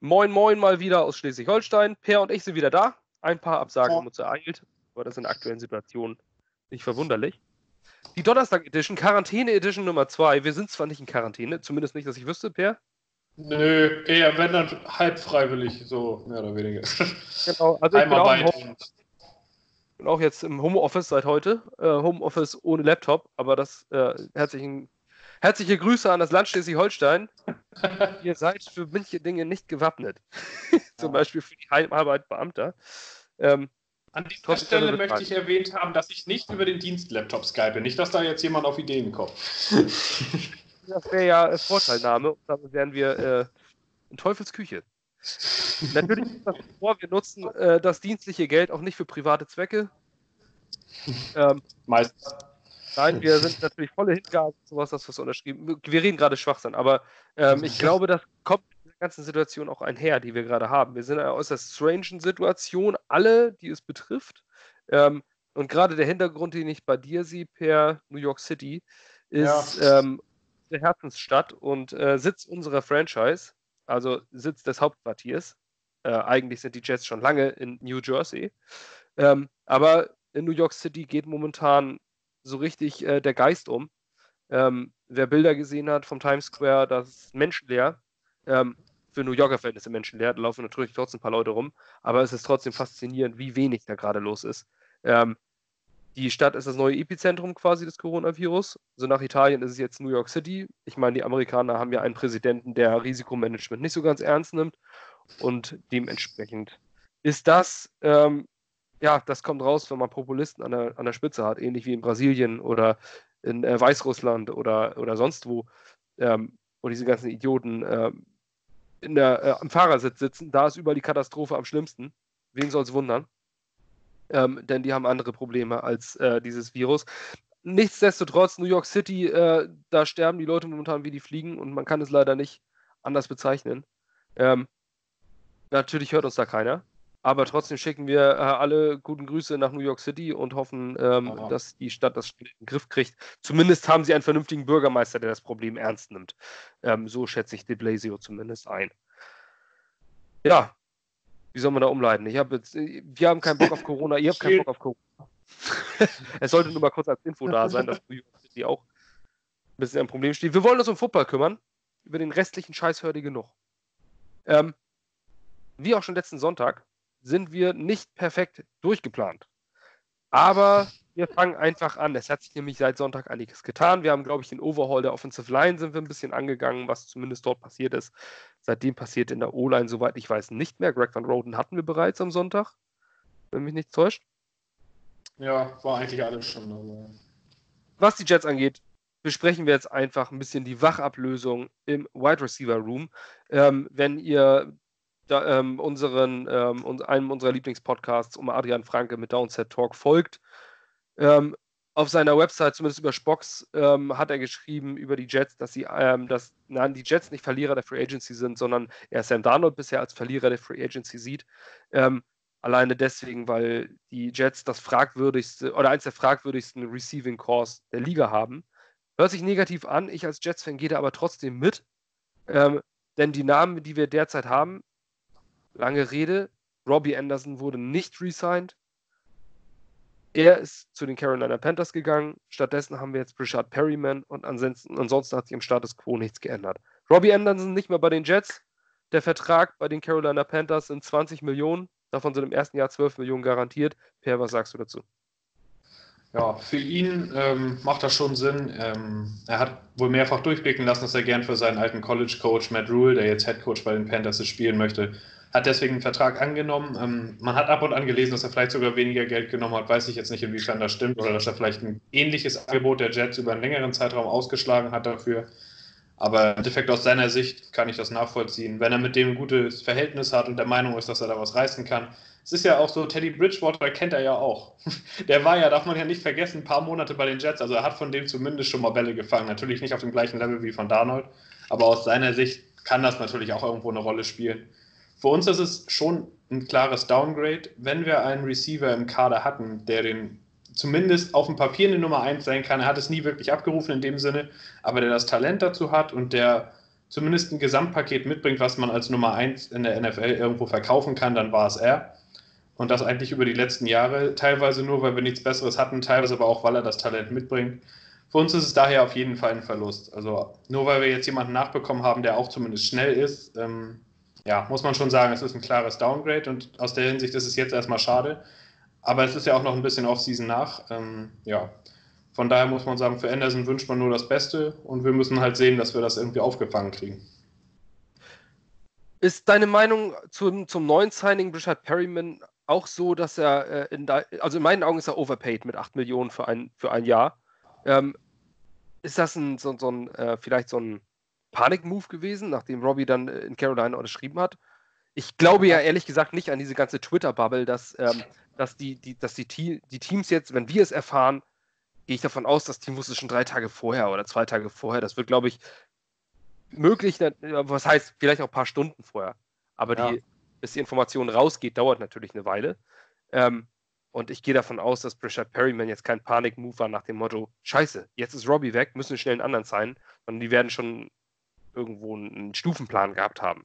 Moin, moin mal wieder aus Schleswig-Holstein. Per und ich sind wieder da. Ein paar Absagen haben uns ereilt, aber das in der aktuellen Situation nicht verwunderlich. Die Donnerstag-Edition, Quarantäne-Edition Nummer 2. Wir sind zwar nicht in Quarantäne, zumindest nicht, dass ich wüsste, Per. Nö, eher wenn dann halb freiwillig, so mehr oder weniger. Genau, also ich bin auch, bin auch, jetzt im Homeoffice seit heute. Äh, Homeoffice ohne Laptop, aber das äh, herzlichen Herzliche Grüße an das Land Schleswig-Holstein. Ihr seid für manche Dinge nicht gewappnet. Zum Beispiel für die Heimarbeit Beamter. Ähm, an dieser Stelle möchte ich erwähnt haben, dass ich nicht über den Dienst-Laptop skype. Nicht, dass da jetzt jemand auf Ideen kommt. das wäre ja äh, Vorteilnahme. Und damit wären wir äh, in Teufels Küche. Natürlich ist das vor, wir nutzen äh, das dienstliche Geld auch nicht für private Zwecke. Ähm, Meistens. Nein, wir sind natürlich volle Hingabe, sowas, das was unterschrieben. Wir reden gerade Schwachsinn, aber ähm, ich glaube, das kommt in der ganzen Situation auch einher, die wir gerade haben. Wir sind in einer äußerst strange Situation, alle, die es betrifft. Ähm, und gerade der Hintergrund, den ich bei dir sehe, per New York City, ist ja. ähm, der Herzensstadt und äh, Sitz unserer Franchise, also Sitz des Hauptquartiers. Äh, eigentlich sind die Jets schon lange in New Jersey. Ähm, aber in New York City geht momentan so richtig äh, der Geist um. Ähm, wer Bilder gesehen hat vom Times Square, das ist menschenleer. Ähm, für New Yorker Verhältnisse menschenleer, da laufen natürlich trotzdem ein paar Leute rum, aber es ist trotzdem faszinierend, wie wenig da gerade los ist. Ähm, die Stadt ist das neue Epizentrum quasi des Coronavirus. So nach Italien ist es jetzt New York City. Ich meine, die Amerikaner haben ja einen Präsidenten, der Risikomanagement nicht so ganz ernst nimmt. Und dementsprechend ist das ähm, ja, das kommt raus, wenn man Populisten an der, an der Spitze hat, ähnlich wie in Brasilien oder in äh, Weißrussland oder, oder sonst wo, ähm, wo diese ganzen Idioten äh, in der, äh, am Fahrersitz sitzen. Da ist überall die Katastrophe am schlimmsten. Wen soll es wundern? Ähm, denn die haben andere Probleme als äh, dieses Virus. Nichtsdestotrotz, New York City, äh, da sterben die Leute momentan wie die Fliegen und man kann es leider nicht anders bezeichnen. Ähm, natürlich hört uns da keiner. Aber trotzdem schicken wir äh, alle guten Grüße nach New York City und hoffen, ähm, dass die Stadt das in den Griff kriegt. Zumindest haben sie einen vernünftigen Bürgermeister, der das Problem ernst nimmt. Ähm, so schätze ich de Blasio zumindest ein. Ja, wie soll man da umleiten? Ich hab jetzt, äh, wir haben keinen Bock auf Corona, ihr habt keinen Bock auf Corona. es sollte nur mal kurz als Info da sein, dass New York City auch ein bisschen ein Problem steht. Wir wollen uns um Football kümmern. Über den restlichen Scheiß hört ihr genug. Ähm, wie auch schon letzten Sonntag sind wir nicht perfekt durchgeplant. Aber wir fangen einfach an. Es hat sich nämlich seit Sonntag einiges getan. Wir haben, glaube ich, den Overhaul der Offensive Line sind wir ein bisschen angegangen, was zumindest dort passiert ist. Seitdem passiert in der O-Line, soweit ich weiß, nicht mehr. Greg Van Roden hatten wir bereits am Sonntag, wenn mich nicht täuscht. Ja, war eigentlich alles schon. Aber... Was die Jets angeht, besprechen wir jetzt einfach ein bisschen die Wachablösung im Wide Receiver Room. Ähm, wenn ihr da, ähm, unseren, ähm, einem unserer Lieblingspodcasts um Adrian Franke mit Downset Talk folgt. Ähm, auf seiner Website, zumindest über Spox, ähm, hat er geschrieben über die Jets, dass sie, ähm, dass nein, die Jets nicht Verlierer der Free Agency sind, sondern er Sam Darnold bisher als Verlierer der Free Agency sieht. Ähm, alleine deswegen, weil die Jets das fragwürdigste oder eins der fragwürdigsten Receiving Cores der Liga haben. Hört sich negativ an, ich als Jets-Fan gehe da aber trotzdem mit. Denn die Namen, die wir derzeit haben, Lange Rede, Robbie Anderson wurde nicht resigned. Er ist zu den Carolina Panthers gegangen. Stattdessen haben wir jetzt Richard Perryman und ansonsten, ansonsten hat sich im Status quo nichts geändert. Robbie Anderson nicht mehr bei den Jets. Der Vertrag bei den Carolina Panthers sind 20 Millionen. Davon sind im ersten Jahr 12 Millionen garantiert. Per, was sagst du dazu? Ja, für ihn ähm, macht das schon Sinn. Ähm, er hat wohl mehrfach durchblicken lassen, dass er gern für seinen alten College-Coach Matt Rule, der jetzt Head Coach bei den Panthers ist, spielen möchte hat deswegen einen Vertrag angenommen. Ähm, man hat ab und an gelesen, dass er vielleicht sogar weniger Geld genommen hat. Weiß ich jetzt nicht, inwiefern das stimmt oder dass er vielleicht ein ähnliches Angebot der Jets über einen längeren Zeitraum ausgeschlagen hat dafür. Aber im Endeffekt aus seiner Sicht kann ich das nachvollziehen. Wenn er mit dem ein gutes Verhältnis hat und der Meinung ist, dass er da was reißen kann. Es ist ja auch so, Teddy Bridgewater kennt er ja auch. Der war ja, darf man ja nicht vergessen, ein paar Monate bei den Jets. Also er hat von dem zumindest schon mal Bälle gefangen. Natürlich nicht auf dem gleichen Level wie von Darnold. Aber aus seiner Sicht kann das natürlich auch irgendwo eine Rolle spielen. Für uns ist es schon ein klares Downgrade, wenn wir einen Receiver im Kader hatten, der den zumindest auf dem Papier eine Nummer 1 sein kann. Er hat es nie wirklich abgerufen in dem Sinne, aber der das Talent dazu hat und der zumindest ein Gesamtpaket mitbringt, was man als Nummer 1 in der NFL irgendwo verkaufen kann, dann war es er. Und das eigentlich über die letzten Jahre, teilweise nur, weil wir nichts Besseres hatten, teilweise aber auch, weil er das Talent mitbringt. Für uns ist es daher auf jeden Fall ein Verlust. Also nur weil wir jetzt jemanden nachbekommen haben, der auch zumindest schnell ist, ähm, ja, muss man schon sagen, es ist ein klares Downgrade und aus der Hinsicht ist es jetzt erstmal schade. Aber es ist ja auch noch ein bisschen Off-Season nach. Ähm, ja, von daher muss man sagen, für Anderson wünscht man nur das Beste und wir müssen halt sehen, dass wir das irgendwie aufgefangen kriegen. Ist deine Meinung zum, zum neuen Signing Richard Perryman auch so, dass er äh, in also in meinen Augen ist er overpaid mit 8 Millionen für ein, für ein Jahr. Ähm, ist das ein, so, so ein, äh, vielleicht so ein Panik-Move gewesen, nachdem Robbie dann äh, in Carolina unterschrieben hat? Ich glaube ja ehrlich gesagt nicht an diese ganze Twitter-Bubble, dass, ähm, dass, die, die, dass die, die Teams jetzt, wenn wir es erfahren, gehe ich davon aus, das Team wusste schon drei Tage vorher oder zwei Tage vorher. Das wird, glaube ich, möglich, was heißt, vielleicht auch ein paar Stunden vorher. Aber ja. die, bis die Information rausgeht, dauert natürlich eine Weile. Ähm, und ich gehe davon aus, dass Richard Perryman jetzt kein Panik-Move war nach dem Motto: Scheiße, jetzt ist Robbie weg, müssen wir schnell einen anderen sein. sondern die werden schon irgendwo einen Stufenplan gehabt haben.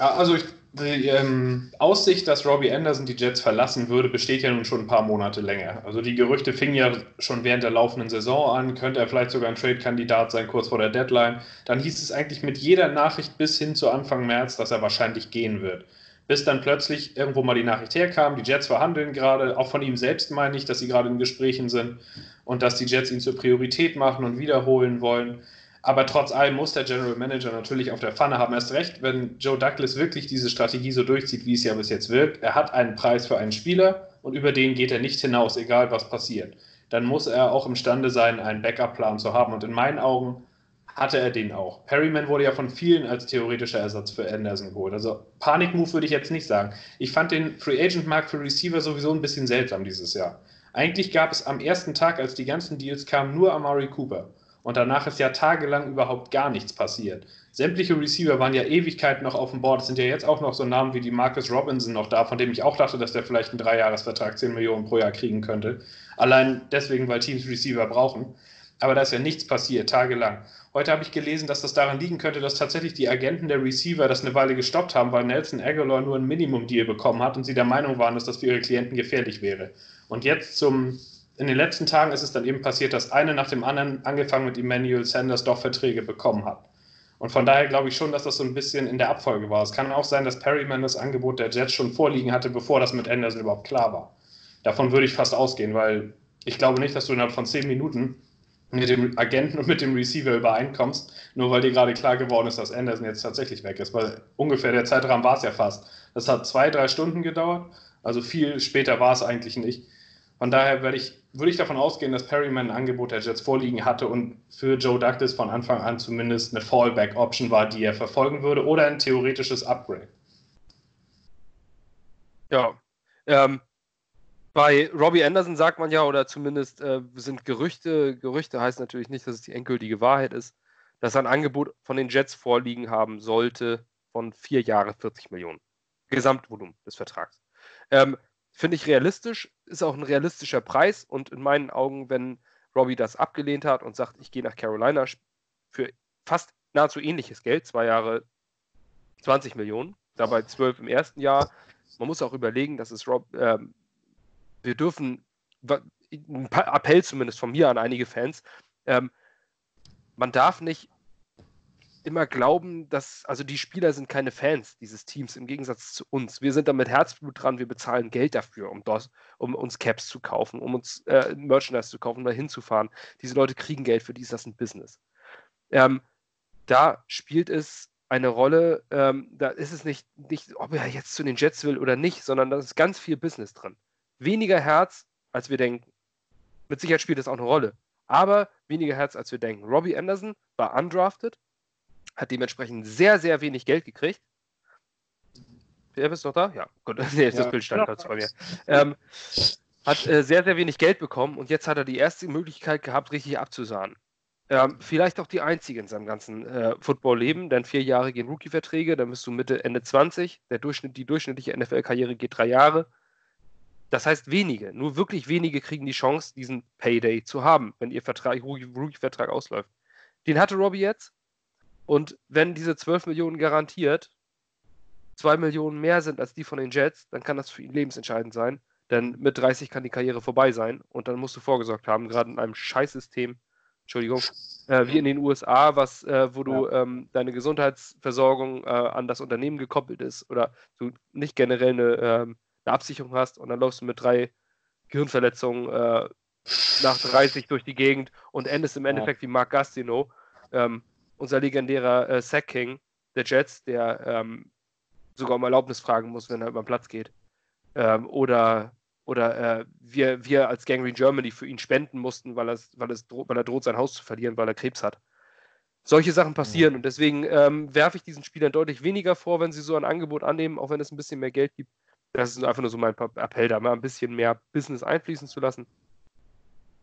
Also ich, die ähm, Aussicht, dass Robbie Anderson die Jets verlassen würde, besteht ja nun schon ein paar Monate länger. Also die Gerüchte fingen ja schon während der laufenden Saison an, könnte er vielleicht sogar ein Trade-Kandidat sein, kurz vor der Deadline. Dann hieß es eigentlich mit jeder Nachricht bis hin zu Anfang März, dass er wahrscheinlich gehen wird. Bis dann plötzlich irgendwo mal die Nachricht herkam, die Jets verhandeln gerade, auch von ihm selbst meine ich, dass sie gerade in Gesprächen sind und dass die Jets ihn zur Priorität machen und wiederholen wollen. Aber trotz allem muss der General Manager natürlich auf der Pfanne haben. Erst recht, wenn Joe Douglas wirklich diese Strategie so durchzieht, wie es ja bis jetzt wirkt. Er hat einen Preis für einen Spieler und über den geht er nicht hinaus, egal was passiert. Dann muss er auch imstande sein, einen Backup-Plan zu haben. Und in meinen Augen hatte er den auch. Perryman wurde ja von vielen als theoretischer Ersatz für Anderson geholt. Also Panikmove würde ich jetzt nicht sagen. Ich fand den Free Agent Markt für Receiver sowieso ein bisschen seltsam dieses Jahr. Eigentlich gab es am ersten Tag, als die ganzen Deals kamen, nur Amari Cooper. Und danach ist ja tagelang überhaupt gar nichts passiert. Sämtliche Receiver waren ja Ewigkeiten noch auf dem Board. Es sind ja jetzt auch noch so Namen wie die Marcus Robinson noch da, von dem ich auch dachte, dass der vielleicht einen Dreijahresvertrag 10 Millionen pro Jahr kriegen könnte. Allein deswegen, weil Teams Receiver brauchen. Aber da ist ja nichts passiert, tagelang. Heute habe ich gelesen, dass das daran liegen könnte, dass tatsächlich die Agenten der Receiver das eine Weile gestoppt haben, weil Nelson Aguilar nur ein Minimum-Deal bekommen hat und sie der Meinung waren, dass das für ihre Klienten gefährlich wäre. Und jetzt zum in den letzten Tagen ist es dann eben passiert, dass eine nach dem anderen, angefangen mit Emmanuel Sanders, doch Verträge bekommen hat. Und von daher glaube ich schon, dass das so ein bisschen in der Abfolge war. Es kann auch sein, dass Perryman das Angebot der Jets schon vorliegen hatte, bevor das mit Anderson überhaupt klar war. Davon würde ich fast ausgehen, weil ich glaube nicht, dass du innerhalb von zehn Minuten mit dem Agenten und mit dem Receiver übereinkommst, nur weil dir gerade klar geworden ist, dass Anderson jetzt tatsächlich weg ist. Weil ungefähr der Zeitrahmen war es ja fast. Das hat zwei, drei Stunden gedauert. Also viel später war es eigentlich nicht. Von daher würde ich, würde ich davon ausgehen, dass Perryman ein Angebot der Jets vorliegen hatte und für Joe Douglas von Anfang an zumindest eine Fallback-Option war, die er verfolgen würde oder ein theoretisches Upgrade. Ja. Ähm, bei Robbie Anderson sagt man ja, oder zumindest äh, sind Gerüchte, Gerüchte heißt natürlich nicht, dass es die endgültige Wahrheit ist, dass er ein Angebot von den Jets vorliegen haben sollte von vier Jahre 40 Millionen. Gesamtvolumen des Vertrags. Ähm, Finde ich realistisch, ist auch ein realistischer Preis und in meinen Augen, wenn Robbie das abgelehnt hat und sagt, ich gehe nach Carolina für fast nahezu ähnliches Geld, zwei Jahre 20 Millionen, dabei 12 im ersten Jahr. Man muss auch überlegen, dass es Rob, äh, wir dürfen, ein Appell zumindest von mir an einige Fans, ähm, man darf nicht immer glauben, dass, also die Spieler sind keine Fans dieses Teams im Gegensatz zu uns. Wir sind da mit Herzblut dran, wir bezahlen Geld dafür, um, das, um uns Caps zu kaufen, um uns äh, Merchandise zu kaufen, um da hinzufahren. Diese Leute kriegen Geld, für die ist das ein Business. Ähm, da spielt es eine Rolle, ähm, da ist es nicht, nicht, ob er jetzt zu den Jets will oder nicht, sondern da ist ganz viel Business drin. Weniger Herz, als wir denken. Mit Sicherheit spielt das auch eine Rolle. Aber weniger Herz, als wir denken. Robbie Anderson war undrafted, hat dementsprechend sehr, sehr wenig Geld gekriegt. Wer bist noch da? Ja, gut, nee, ja. das Bild stand ja. bei mir. Ähm, hat äh, sehr, sehr wenig Geld bekommen und jetzt hat er die erste Möglichkeit gehabt, richtig abzusahnen. Ähm, vielleicht auch die einzige in seinem ganzen äh, Football-Leben, denn vier Jahre gehen Rookie-Verträge, dann bist du Mitte, Ende 20. Der Durchschnitt, die durchschnittliche NFL-Karriere geht drei Jahre. Das heißt, wenige, nur wirklich wenige kriegen die Chance, diesen Payday zu haben, wenn ihr Vertrag, Rookie-Vertrag ausläuft. Den hatte Robbie jetzt Und wenn diese 12 Millionen garantiert 2 Millionen mehr sind als die von den Jets, dann kann das für ihn lebensentscheidend sein. Denn mit 30 kann die Karriere vorbei sein und dann musst du vorgesorgt haben, gerade in einem Scheißsystem, Entschuldigung, äh, wie in den USA, was, äh, wo du ja. ähm, deine Gesundheitsversorgung äh, an das Unternehmen gekoppelt ist oder du nicht generell eine, ähm, eine, Absicherung hast und dann läufst du mit drei Gehirnverletzungen äh, nach 30 durch die Gegend und endest im Endeffekt ja. wie Mark Gastino, ähm, unser legendärer äh, Sack King der Jets, der ähm, sogar um Erlaubnis fragen muss, wenn er über den Platz geht. Ähm, oder oder äh, wir, wir als Gangrene Germany für ihn spenden mussten, weil, weil, es, weil er droht, sein Haus zu verlieren, weil er Krebs hat. Solche Sachen passieren ja. und deswegen ähm, werfe ich diesen Spielern deutlich weniger vor, wenn sie so ein Angebot annehmen, auch wenn es ein bisschen mehr Geld gibt. Das ist einfach nur so mein Appell, da mal ein bisschen mehr Business einfließen zu lassen.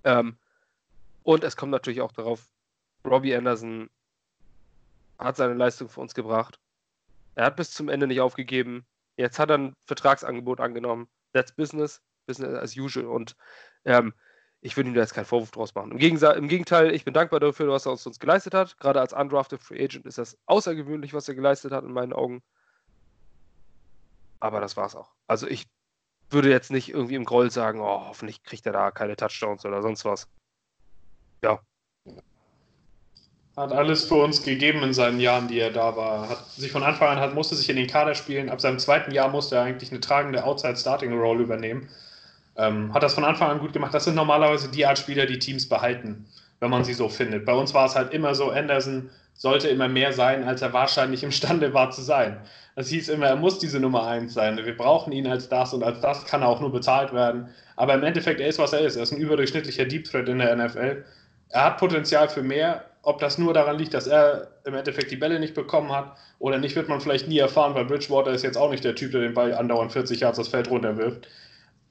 Ähm, und es kommt natürlich auch darauf, Robbie Anderson hat seine Leistung für uns gebracht. Er hat bis zum Ende nicht aufgegeben. Jetzt hat er ein Vertragsangebot angenommen. That's business. Business as usual. Und ähm, ich würde ihm da jetzt keinen Vorwurf draus machen. Im, Im, Gegenteil, ich bin dankbar dafür, was er uns, uns geleistet hat. Gerade als undrafted Free Agent ist das außergewöhnlich, was er geleistet hat, in meinen Augen. Aber das war's auch. Also ich würde jetzt nicht irgendwie im Groll sagen, oh, hoffentlich kriegt er da keine Touchdowns oder sonst was. Ja. Hat alles für uns gegeben in seinen Jahren, die er da war. Hat sich von Anfang an hat, musste sich in den Kader spielen. Ab seinem zweiten Jahr musste er eigentlich eine tragende Outside-Starting-Rolle übernehmen. Ähm, hat das von Anfang an gut gemacht. Das sind normalerweise die Art Spieler, die Teams behalten, wenn man sie so findet. Bei uns war es halt immer so, Anderson sollte immer mehr sein, als er wahrscheinlich imstande war zu sein. Das hieß immer, er muss diese Nummer 1 sein. Wir brauchen ihn als das und als das kann er auch nur bezahlt werden. Aber im Endeffekt, er ist, was er ist. Er ist ein überdurchschnittlicher Deep Threat in der NFL. Er hat Potenzial für mehr. Ob das nur daran liegt, dass er im Endeffekt die Bälle nicht bekommen hat oder nicht, wird man vielleicht nie erfahren, weil Bridgewater ist jetzt auch nicht der Typ, der den Ball andauernd 40 Yards das Feld runterwirft.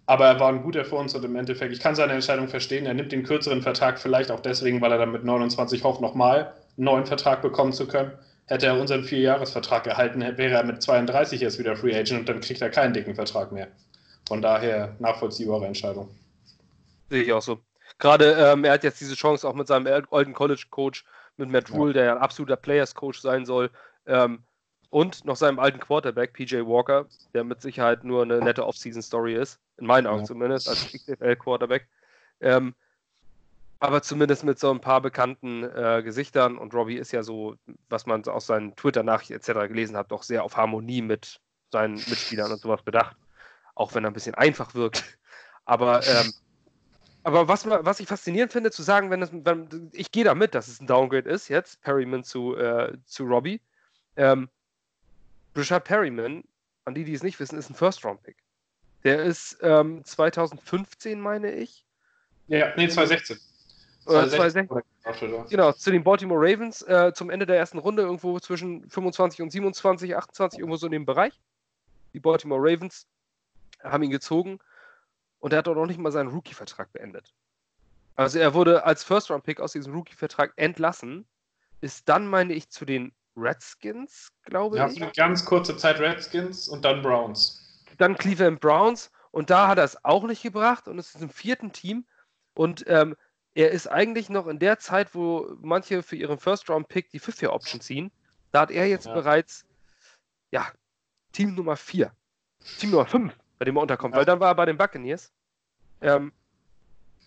Aber er war ein guter für uns und im Endeffekt, ich kann seine Entscheidung verstehen. Er nimmt den kürzeren Vertrag vielleicht auch deswegen, weil er dann mit 29 hofft, nochmal einen neuen Vertrag bekommen zu können. Hätte er unseren Vierjahresvertrag erhalten, wäre er mit 32 erst wieder Free Agent und dann kriegt er keinen dicken Vertrag mehr. Von daher nachvollziehbare Entscheidung. Sehe ich auch so. Gerade ähm, er hat jetzt diese Chance auch mit seinem alten College-Coach, mit Matt Rule, ja. der ein absoluter Players-Coach sein soll, ähm, und noch seinem alten Quarterback, PJ Walker, der mit Sicherheit nur eine nette Off-Season-Story ist, in meinen Augen ja. zumindest, als XFL-Quarterback. Ähm, aber zumindest mit so ein paar bekannten äh, Gesichtern und Robbie ist ja so, was man aus seinen Twitter-Nachrichten etc. gelesen hat, doch sehr auf Harmonie mit seinen Mitspielern und sowas bedacht. Auch wenn er ein bisschen einfach wirkt. Aber, ähm, aber was, was ich faszinierend finde, zu sagen, wenn, es, wenn ich gehe damit, dass es ein Downgrade ist, jetzt Perryman zu, äh, zu Robbie. Ähm, Richard Perryman, an die, die es nicht wissen, ist ein First-Round-Pick. Der ist ähm, 2015, meine ich. Ja, nee, 2016. Oder 2016. Genau, zu den Baltimore Ravens äh, zum Ende der ersten Runde, irgendwo zwischen 25 und 27, 28, irgendwo so in dem Bereich. Die Baltimore Ravens haben ihn gezogen und er hat auch noch nicht mal seinen Rookie-Vertrag beendet. Also er wurde als First-Round-Pick aus diesem Rookie-Vertrag entlassen, ist dann, meine ich, zu den Redskins, glaube ja, ich. Ja, eine ganz kurze Zeit Redskins und dann Browns. Dann Cleveland Browns und da hat er es auch nicht gebracht und es ist im vierten Team und ähm, er ist eigentlich noch in der Zeit, wo manche für ihren First-Round-Pick die Fifth-Year-Option ziehen. Da hat er jetzt ja. bereits, ja, Team Nummer 4, Team Nummer 5, bei dem er unterkommt, ja. weil dann war er bei den Buccaneers. Ähm,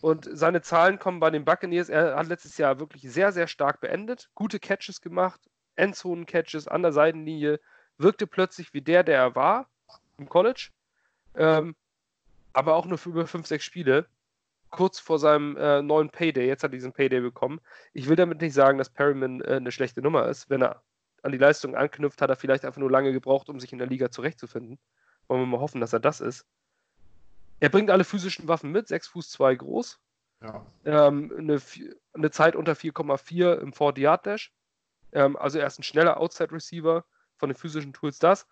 und seine Zahlen kommen bei den Buccaneers. Er hat letztes Jahr wirklich sehr, sehr stark beendet, gute Catches gemacht, Endzonen-Catches an der Seitenlinie, wirkte plötzlich wie der, der er war im College. Ähm, aber auch nur für über 5, 6 Spiele. Kurz vor seinem äh, neuen Payday. Jetzt hat er diesen Payday bekommen. Ich will damit nicht sagen, dass Perryman äh, eine schlechte Nummer ist. Wenn er an die Leistung anknüpft, hat er vielleicht einfach nur lange gebraucht, um sich in der Liga zurechtzufinden. Wollen wir mal hoffen, dass er das ist. Er bringt alle physischen Waffen mit, 6 Fuß 2 groß. Ja. Ähm, eine, eine, Zeit unter 4,4 im 40-Yard-Dash. Ähm, also er ist ein schneller Outside-Receiver von den physischen Tools das.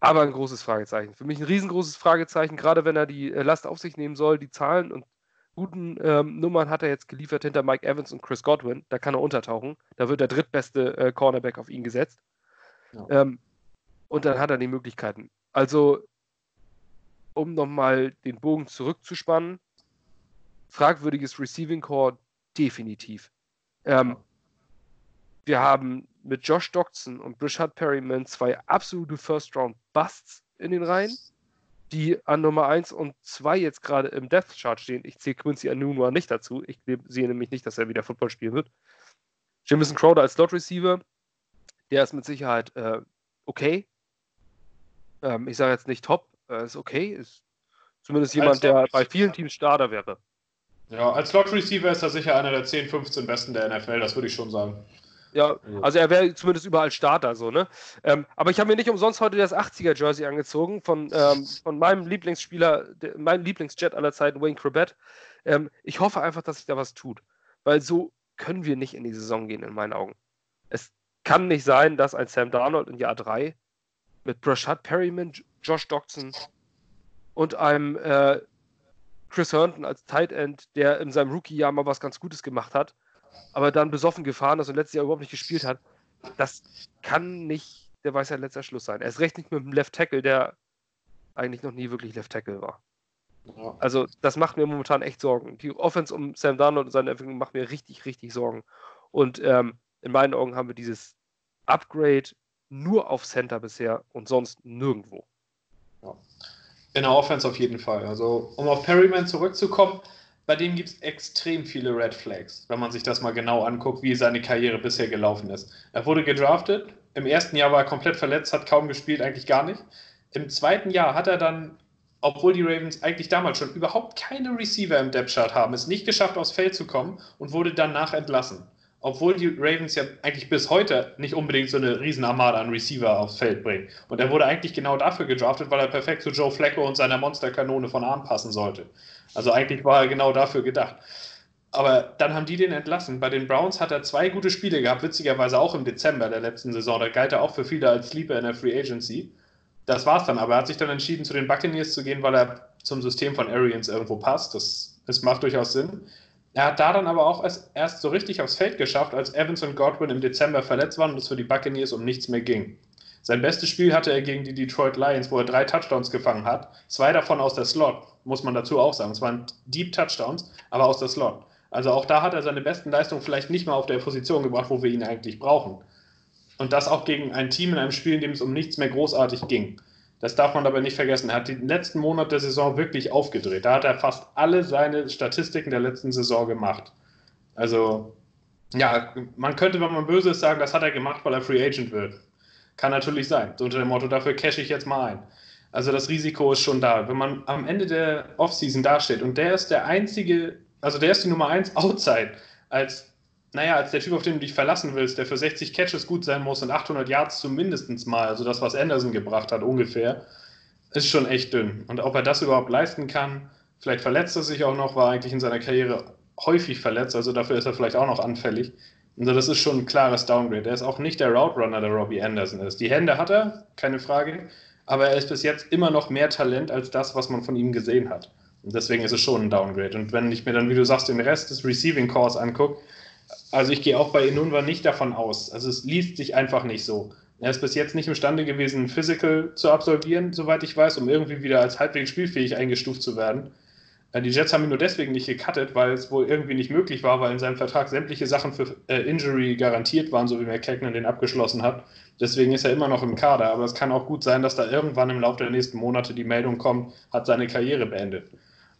Aber ein großes Fragezeichen. Für mich ein riesengroßes Fragezeichen, gerade wenn er die äh, Last auf sich nehmen soll. Die Zahlen und guten ähm, Nummern hat er jetzt geliefert hinter Mike Evans und Chris Godwin. Da kann er untertauchen. Da wird der drittbeste äh, Cornerback auf ihn gesetzt. Ja. Ähm, und dann hat er die Möglichkeiten. Also, um nochmal den Bogen zurückzuspannen, fragwürdiges Receiving Core definitiv. Ähm, wir haben mit Josh Doxson und Brishard Perryman zwei absolute First-Round-Busts in den Reihen, die an Nummer 1 und 2 jetzt gerade im Death Chart stehen. Ich zähle Quincy Anunua nicht dazu. Ich sehe nämlich nicht, dass er wieder Football spielen wird. Jamison Crowder als Slot Receiver, der ist mit Sicherheit äh, okay. Ähm, ich sage jetzt nicht top, äh, ist okay, ist zumindest jemand, der bei vielen Teams Starter wäre. Ja, als Slot Receiver ist er sicher einer der 10, 15 besten der NFL, das würde ich schon sagen. Ja, also er wäre zumindest überall Starter, so, ne? Ähm, aber ich habe mir nicht umsonst heute das 80er-Jersey angezogen von, ähm, von meinem Lieblingsspieler, de, meinem Lieblingsjet aller Zeiten, Wayne Corbett. Ähm, ich hoffe einfach, dass sich da was tut. Weil so können wir nicht in die Saison gehen, in meinen Augen. Es kann nicht sein, dass ein Sam Darnold in Jahr 3 mit Brashad Perryman, Josh Doxson und einem äh, Chris Herndon als Tight End, der in seinem Rookie-Jahr mal was ganz Gutes gemacht hat, aber dann besoffen gefahren ist und letztes Jahr überhaupt nicht gespielt hat, das kann nicht der Weisheit letzter Schluss sein. Er ist recht nicht mit dem Left Tackle, der eigentlich noch nie wirklich Left Tackle war. Ja. Also, das macht mir momentan echt Sorgen. Die Offense um Sam Darnold und seine Entwicklung macht mir richtig, richtig Sorgen. Und ähm, in meinen Augen haben wir dieses Upgrade nur auf Center bisher und sonst nirgendwo. Ja. In der Offense auf jeden Fall. Also, um auf Perryman zurückzukommen, bei dem gibt es extrem viele Red Flags, wenn man sich das mal genau anguckt, wie seine Karriere bisher gelaufen ist. Er wurde gedraftet, im ersten Jahr war er komplett verletzt, hat kaum gespielt, eigentlich gar nicht. Im zweiten Jahr hat er dann, obwohl die Ravens eigentlich damals schon überhaupt keine Receiver im Depth Chart haben, es nicht geschafft, aufs Feld zu kommen und wurde danach entlassen obwohl die Ravens ja eigentlich bis heute nicht unbedingt so eine Riesenarmada an Receiver aufs Feld bringen. Und er wurde eigentlich genau dafür gedraftet, weil er perfekt zu Joe Flacco und seiner Monsterkanone von Arm passen sollte. Also eigentlich war er genau dafür gedacht. Aber dann haben die den entlassen. Bei den Browns hat er zwei gute Spiele gehabt, witzigerweise auch im Dezember der letzten Saison. Da galt er auch für viele als Sleeper in der Free Agency. Das war's dann, aber er hat sich dann entschieden, zu den Buccaneers zu gehen, weil er zum System von Arians irgendwo passt. Das, das macht durchaus Sinn. Er hat da dann aber auch erst, erst so richtig aufs Feld geschafft, als Evans und Godwin im Dezember verletzt waren und es für die Buccaneers um nichts mehr ging. Sein bestes Spiel hatte er gegen die Detroit Lions, wo er drei Touchdowns gefangen hat. Zwei davon aus der Slot, muss man dazu auch sagen. Es waren Deep Touchdowns, aber aus der Slot. Also auch da hat er seine besten Leistungen vielleicht nicht mal auf der Position gebracht, wo wir ihn eigentlich brauchen. Und das auch gegen ein Team in einem Spiel, in dem es um nichts mehr großartig ging. Das darf man aber nicht vergessen. Er hat den letzten Monat der Saison wirklich aufgedreht. Da hat er fast alle seine Statistiken der letzten Saison gemacht. Also, ja, man könnte, wenn man böse ist, sagen, das hat er gemacht, weil er Free Agent wird. Kann natürlich sein. So unter dem Motto, dafür cash ich jetzt mal ein. Also das Risiko ist schon da. Wenn man am Ende der Offseason dasteht und der ist der einzige, also der ist die Nummer 1 outside als naja, als der Typ, auf den du dich verlassen willst, der für 60 Catches gut sein muss und 800 Yards zumindest mal, also das, was Anderson gebracht hat ungefähr, ist schon echt dünn. Und ob er das überhaupt leisten kann, vielleicht verletzt er sich auch noch, war eigentlich in seiner Karriere häufig verletzt, also dafür ist er vielleicht auch noch anfällig. Also das ist schon ein klares Downgrade. Er ist auch nicht der Route Runner, der Robbie Anderson ist. Die Hände hat er, keine Frage, aber er ist bis jetzt immer noch mehr Talent als das, was man von ihm gesehen hat. Und deswegen ist es schon ein Downgrade. Und wenn ich mir dann, wie du sagst, den Rest des Receiving Cores angucke, also ich gehe auch bei Inunwa nicht davon aus. Also es liest sich einfach nicht so. Er ist bis jetzt nicht imstande gewesen, Physical zu absolvieren, soweit ich weiß, um irgendwie wieder als halbwegs spielfähig eingestuft zu werden. Äh, die Jets haben ihn nur deswegen nicht gecuttet, weil es wohl irgendwie nicht möglich war, weil in seinem Vertrag sämtliche Sachen für äh, Injury garantiert waren, so wie McKagan den abgeschlossen hat. Deswegen ist er immer noch im Kader. Aber es kann auch gut sein, dass da irgendwann im Laufe der nächsten Monate die Meldung kommt, hat seine Karriere beendet.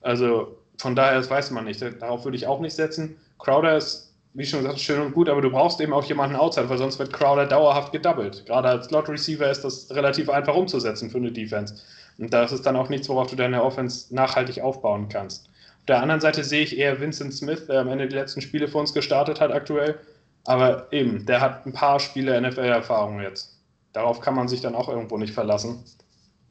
Also von daher, das weiß man nicht. Darauf würde ich auch nicht setzen. Crowder ist wie schon gesagt, schön und gut, aber du brauchst eben auch jemanden outside, weil sonst wird Crowder dauerhaft gedoubled. Gerade als Slot Receiver ist das relativ einfach umzusetzen für eine Defense. Und das ist dann auch nichts, worauf du deine Offense nachhaltig aufbauen kannst. Auf der anderen Seite sehe ich eher Vincent Smith, der am Ende die letzten Spiele für uns gestartet hat aktuell. Aber eben, der hat ein paar Spiele NFL-Erfahrung jetzt. Darauf kann man sich dann auch irgendwo nicht verlassen.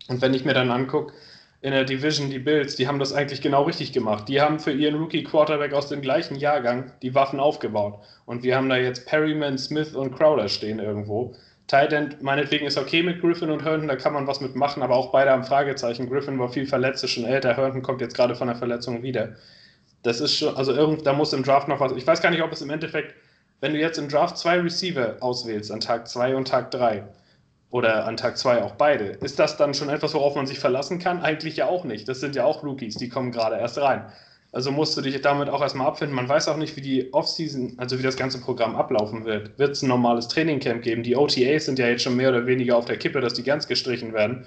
Und wenn ich mir dann angucke, in der Division, die Bills, die haben das eigentlich genau richtig gemacht. Die haben für ihren Rookie-Quarterback aus dem gleichen Jahrgang die Waffen aufgebaut. Und wir haben da jetzt Perryman, Smith und Crowder stehen irgendwo. Tight End, meinetwegen ist okay mit Griffin und Herndon, da kann man was mitmachen, aber auch beide haben Fragezeichen. Griffin war viel verletzt, ist schon älter, Herndon kommt jetzt gerade von der Verletzung wieder. Das ist schon, also irgend, da muss im Draft noch was. Ich weiß gar nicht, ob es im Endeffekt, wenn du jetzt im Draft zwei Receiver auswählst, an Tag 2 und Tag 3, oder an Tag 2 auch beide. Ist das dann schon etwas, worauf man sich verlassen kann? Eigentlich ja auch nicht. Das sind ja auch Rookies, die kommen gerade erst rein. Also musst du dich damit auch erstmal abfinden. Man weiß auch nicht, wie die Offseason, also wie das ganze Programm ablaufen wird. Wird es ein normales Trainingcamp geben? Die OTAs sind ja jetzt schon mehr oder weniger auf der Kippe, dass die ganz gestrichen werden.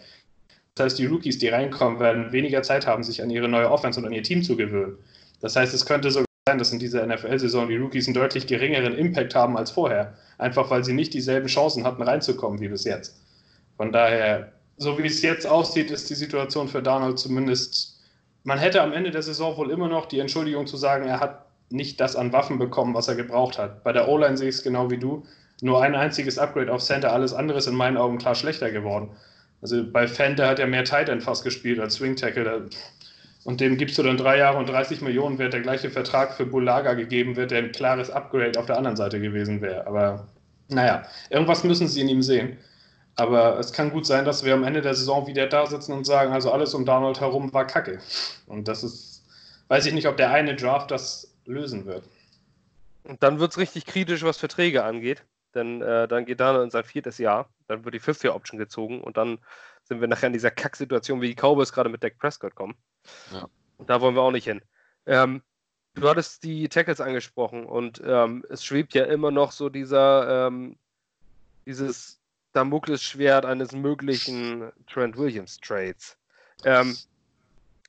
Das heißt, die Rookies, die reinkommen, werden weniger Zeit haben, sich an ihre neue Offense und an ihr Team zu gewöhnen. Das heißt, es könnte sogar sein, dass in dieser NFL-Saison die Rookies einen deutlich geringeren Impact haben als vorher. Einfach weil sie nicht dieselben Chancen hatten, reinzukommen wie bis jetzt. Von daher, so wie es jetzt aussieht, ist die Situation für Donald zumindest man hätte am Ende der Saison wohl immer noch die Entschuldigung zu sagen, er hat nicht das an Waffen bekommen, was er gebraucht hat. Bei der O-Line sehe ich es genau wie du. Nur ein einziges Upgrade auf Center, alles andere ist in meinen Augen klar schlechter geworden. Also bei Fender hat er mehr Tight End fast gespielt als Swing Tackle. Und dem gibst du dann drei Jahre und 30 Millionen, während der gleiche Vertrag für Bulaga gegeben wird, der ein klares Upgrade auf der anderen Seite gewesen wäre. Aber naja, irgendwas müssen sie in ihm sehen. Aber es kann gut sein, dass wir am Ende der Saison wieder da sitzen und sagen, also alles um Donald herum war Kacke. Und das ist, weiß ich nicht, ob der eine Draft das lösen wird. Und dann wird es richtig kritisch, was Verträge angeht. Denn äh, dann geht Donald in sein viertes Jahr. Dann wird die Fifth-Year-Option gezogen. Und dann sind wir nachher in dieser Kacksituation, wie die Cowboys gerade mit Dak Prescott kommen. Ja. Und da wollen wir auch nicht hin. Ähm, du hattest die Tackles angesprochen und ähm, es schwebt ja immer noch so dieser, ähm, dieses Damoklesschwert eines möglichen Trent Williams Trades. Ähm,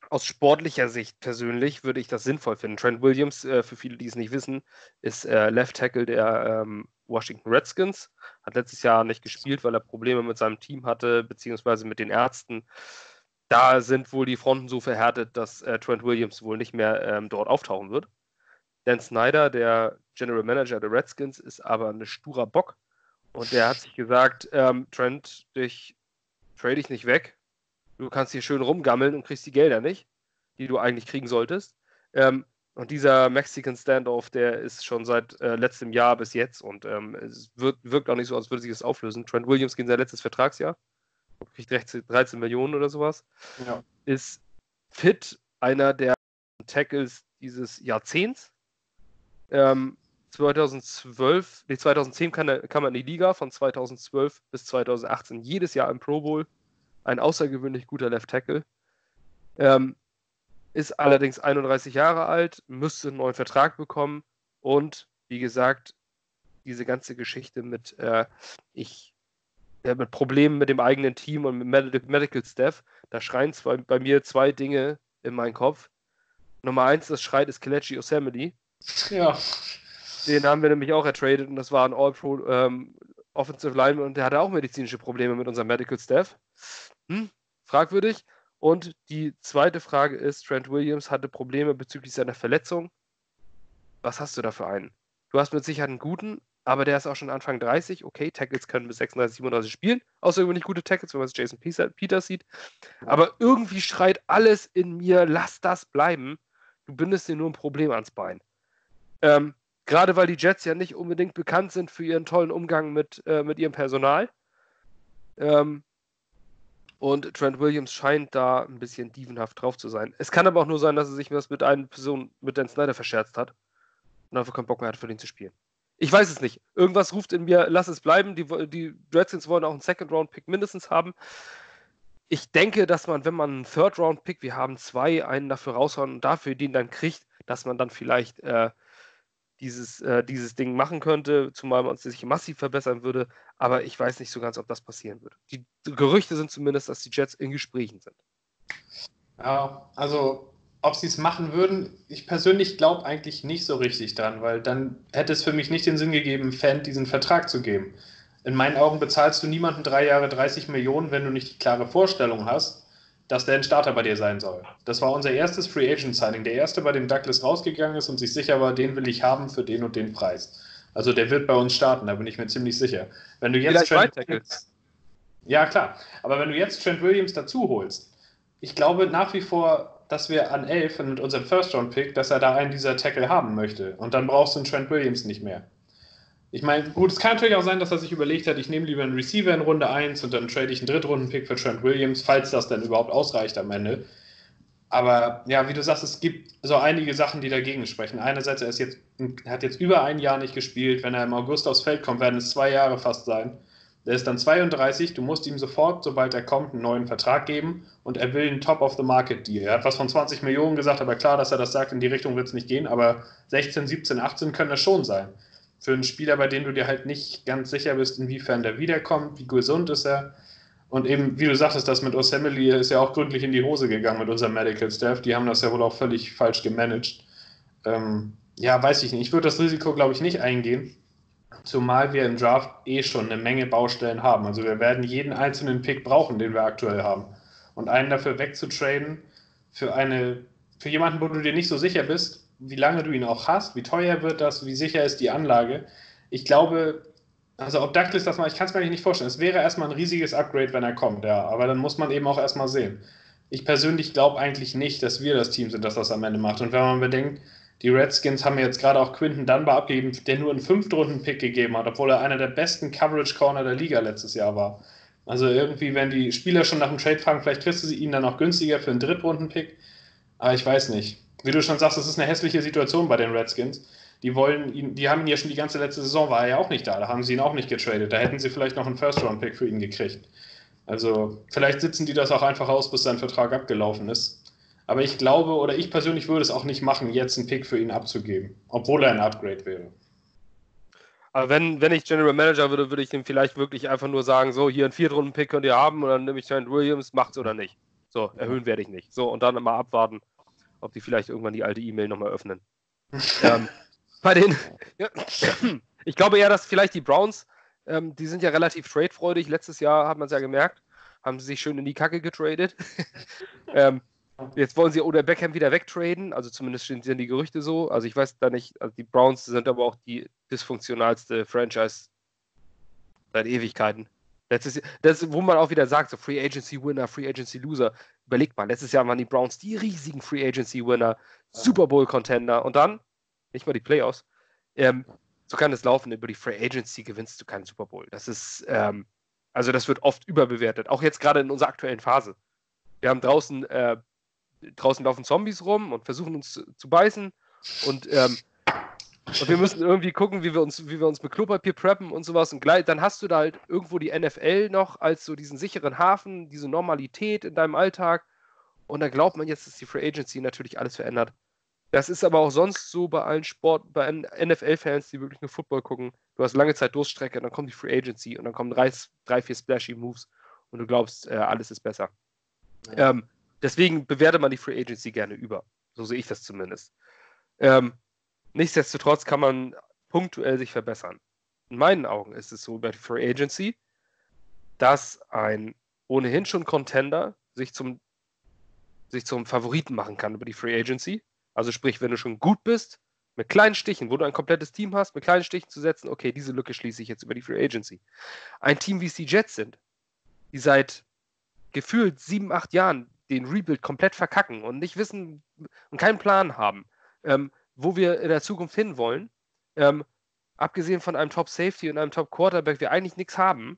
aus sportlicher Sicht persönlich würde ich das sinnvoll finden. Trent Williams, äh, für viele, die es nicht wissen, ist äh, Left Tackle der ähm, Washington Redskins. Hat letztes Jahr nicht gespielt, weil er Probleme mit seinem Team hatte, beziehungsweise mit den Ärzten. Da sind wohl die Fronten so verhärtet, dass äh, Trent Williams wohl nicht mehr ähm, dort auftauchen wird. Dan Snyder, der General Manager der Redskins, ist aber ein sturer Bock und der hat sich gesagt, ähm, Trent, dich trade ich nicht weg. Du kannst hier schön rumgammeln und kriegst die Gelder nicht, die du eigentlich kriegen solltest. Ähm, und dieser Mexican Standoff, der ist schon seit äh, letztem Jahr bis jetzt und ähm, es wird, wirkt auch nicht so, als würde sich das auflösen. Trent Williams in sein letztes Vertragsjahr, kriegt 13 Millionen oder sowas, ja. ist fit, einer der Tackles dieses Jahrzehnts. Ähm, 2012, nee, 2010 kam er, kam er in die Liga, von 2012 bis 2018 jedes Jahr im Pro Bowl. Ein außergewöhnlich guter Left Tackle. Ähm, ist allerdings 31 Jahre alt, müsste einen neuen Vertrag bekommen und wie gesagt, diese ganze Geschichte mit, äh, ich, äh, mit Problemen mit dem eigenen Team und mit Med Medical Staff, da schreien zwei, bei mir zwei Dinge in meinen Kopf. Nummer eins, das schreit ist Kelechi Osamele. Ja. Den haben wir nämlich auch ertradet und das war ein All-Pro ähm, Offensive Lineman und der hatte auch medizinische Probleme mit unserem Medical Staff. Hm, fragwürdig. Und die zweite Frage ist, Trent Williams hatte Probleme bezüglich seiner Verletzung. Was hast du da für einen? Du hast mit Sicherheit einen guten, aber der ist auch schon Anfang 30. Okay, Tackles können bis 36, 37 spielen. Außergewöhnlich gute Tackles, wenn man es Jason Peters sieht. Aber irgendwie schreit alles in mir, lass das bleiben. Du bindest dir nur ein Problem ans Bein. Ähm, Gerade weil die Jets ja nicht unbedingt bekannt sind für ihren tollen Umgang mit, äh, mit ihrem Personal. Ähm, und Trent Williams scheint da ein bisschen dievenhaft drauf zu sein. Es kann aber auch nur sein, dass er sich was mit einer Person, mit Dan Snyder verscherzt hat und einfach keinen Bock mehr hat, für den zu spielen. Ich weiß es nicht. Irgendwas ruft in mir, lass es bleiben. Die, die Redskins wollen auch einen Second-Round-Pick mindestens haben. Ich denke, dass man, wenn man einen Third-Round-Pick, wir haben zwei, einen dafür raushauen und dafür den dann kriegt, dass man dann vielleicht äh, dieses, äh, dieses Ding machen könnte, zumal man sich massiv verbessern würde. Aber ich weiß nicht so ganz, ob das passieren würde. Die Gerüchte sind zumindest, dass die Jets in Gesprächen sind. Ja, also ob sie es machen würden, ich persönlich glaube eigentlich nicht so richtig dran, weil dann hätte es für mich nicht den Sinn gegeben, Fan diesen Vertrag zu geben. In meinen Augen bezahlst du niemanden drei Jahre 30 Millionen, wenn du nicht die klare Vorstellung hast, dass der ein Starter bei dir sein soll. Das war unser erstes Free Agent Signing. Der erste, bei dem Douglas rausgegangen ist und sich sicher war, den will ich haben für den und den Preis. Also der wird bei uns starten, da bin ich mir ziemlich sicher. Wenn du jetzt Trent Williams, ja klar, aber wenn du jetzt Trent Williams dazu holst, ich glaube nach wie vor, dass wir an 11 mit unserem First Round Pick, dass er da einen dieser Tackle haben möchte und dann brauchst du einen Trent Williams nicht mehr. Ich meine, gut, es kann natürlich auch sein, dass er sich überlegt hat, ich nehme lieber einen Receiver in Runde 1 und dann trade ich einen Drittrunden-Pick für Trent Williams, falls das dann überhaupt ausreicht am Ende. Aber ja, wie du sagst, es gibt so einige Sachen, die dagegen sprechen. Einerseits, er ist jetzt, hat jetzt über ein Jahr nicht gespielt. Wenn er im August aufs Feld kommt, werden es zwei Jahre fast sein. Der ist dann 32, du musst ihm sofort, sobald er kommt, einen neuen Vertrag geben und er will einen Top-of-the-Market-Deal. Er hat was von 20 Millionen gesagt, aber klar, dass er das sagt, in die Richtung wird es nicht gehen, aber 16, 17, 18 können das schon sein. Für einen Spieler, bei dem du dir halt nicht ganz sicher bist, inwiefern der wiederkommt, wie gesund ist er. Und eben, wie du sagtest, das mit Osemele ist ja auch gründlich in die Hose gegangen mit unserem Medical Staff. Die haben das ja wohl auch völlig falsch gemanagt. Ähm, ja, weiß ich nicht. Ich würde das Risiko, glaube ich, nicht eingehen. Zumal wir im Draft eh schon eine Menge Baustellen haben. Also wir werden jeden einzelnen Pick brauchen, den wir aktuell haben. Und einen dafür wegzutraden für eine, für jemanden, wo du dir nicht so sicher bist, wie lange du ihn auch hast, wie teuer wird das, wie sicher ist die Anlage. Ich glaube, also ob Douglas das mal, ich kann es mir nicht vorstellen. Es wäre erstmal ein riesiges Upgrade, wenn er kommt, ja. Aber dann muss man eben auch erstmal sehen. Ich persönlich glaube eigentlich nicht, dass wir das Team sind, das das am Ende macht. Und wenn man bedenkt, die Redskins haben jetzt gerade auch Quinton Dunbar abgegeben, der nur einen Fünftrunden-Pick gegeben hat, obwohl er einer der besten Coverage-Corner der Liga letztes Jahr war. Also irgendwie, wenn die Spieler schon nach dem Trade fragen, vielleicht kriegst du ihn dann auch günstiger für einen Drittrunden-Pick. Aber ich weiß nicht. Wie du schon sagst, das ist eine hässliche Situation bei den Redskins. Die wollen ihn, die haben ihn ja schon die ganze letzte Saison, war er ja auch nicht da. Da haben sie ihn auch nicht getradet. Da hätten sie vielleicht noch einen First-Round-Pick für ihn gekriegt. Also vielleicht sitzen die das auch einfach aus, bis sein Vertrag abgelaufen ist. Aber ich glaube, oder ich persönlich würde es auch nicht machen, jetzt einen Pick für ihn abzugeben, obwohl er ein Upgrade wäre. Aber wenn, wenn ich General Manager würde, würde ich ihm vielleicht wirklich einfach nur sagen: So, hier einen Viertrunden-Pick könnt ihr haben und dann nehme ich Trent Williams, macht's oder nicht. So, erhöhen werde ich nicht. So, und dann mal abwarten, ob die vielleicht irgendwann die alte E-Mail nochmal öffnen. ähm, bei den, ich glaube eher, dass vielleicht die Browns, ähm, die sind ja relativ tradefreudig. Letztes Jahr hat man es ja gemerkt, haben sie sich schön in die Kacke getradet. ähm, Jetzt wollen sie Oder Beckham wieder wegtraden, also zumindest sind die Gerüchte so. Also ich weiß da nicht, also die Browns sind aber auch die dysfunktionalste Franchise seit Ewigkeiten. Letztes, das, wo man auch wieder sagt, so Free Agency Winner, Free Agency Loser. Überlegt mal, letztes Jahr waren die Browns die riesigen Free Agency Winner, Super Bowl Contender und dann, nicht mal die Playoffs, ähm, so kann es laufen, über die Free Agency gewinnst du keinen Super Bowl. Das ist, ähm, also das wird oft überbewertet, auch jetzt gerade in unserer aktuellen Phase. Wir haben draußen äh, draußen laufen Zombies rum und versuchen uns zu, zu beißen. Und, ähm, und wir müssen irgendwie gucken, wie wir uns, wie wir uns mit Klopapier preppen und sowas. Und gleich, dann hast du da halt irgendwo die NFL noch als so diesen sicheren Hafen, diese Normalität in deinem Alltag. Und da glaubt man jetzt, dass die Free Agency natürlich alles verändert. Das ist aber auch sonst so bei allen Sport, bei NFL-Fans, die wirklich nur Football gucken. Du hast lange Zeit Durststrecke, dann kommt die Free Agency und dann kommen drei, drei vier splashy Moves und du glaubst, äh, alles ist besser. Ja. Ähm, Deswegen bewertet man die Free Agency gerne über. So sehe ich das zumindest. Ähm, nichtsdestotrotz kann man punktuell sich verbessern. In meinen Augen ist es so bei Free Agency, dass ein ohnehin schon Contender sich zum, sich zum Favoriten machen kann über die Free Agency. Also sprich, wenn du schon gut bist, mit kleinen Stichen, wo du ein komplettes Team hast, mit kleinen Stichen zu setzen, okay, diese Lücke schließe ich jetzt über die Free Agency. Ein Team, wie es die Jets sind, die seit gefühlt sieben, acht Jahren den Rebuild komplett verkacken und nicht wissen und keinen Plan haben, ähm, wo wir in der Zukunft hinwollen, ähm, abgesehen von einem Top Safety und einem Top Quarterback, wir eigentlich nichts haben.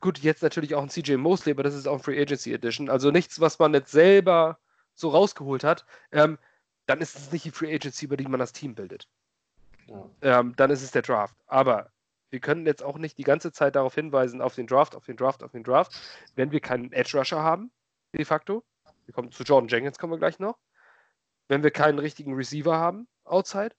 Gut, jetzt natürlich auch ein CJ Mosley, aber das ist auch Free Agency Edition, also nichts, was man jetzt selber so rausgeholt hat. Ähm, dann ist es nicht die Free Agency, über die man das Team bildet. Ja. Ähm, dann ist es der Draft. Aber wir können jetzt auch nicht die ganze Zeit darauf hinweisen, auf den Draft, auf den Draft, auf den Draft, wenn wir keinen Edge Rusher haben, de facto. Wir kommen zu Jordan Jenkins, kommen wir gleich noch. Wenn wir keinen richtigen Receiver haben, outside.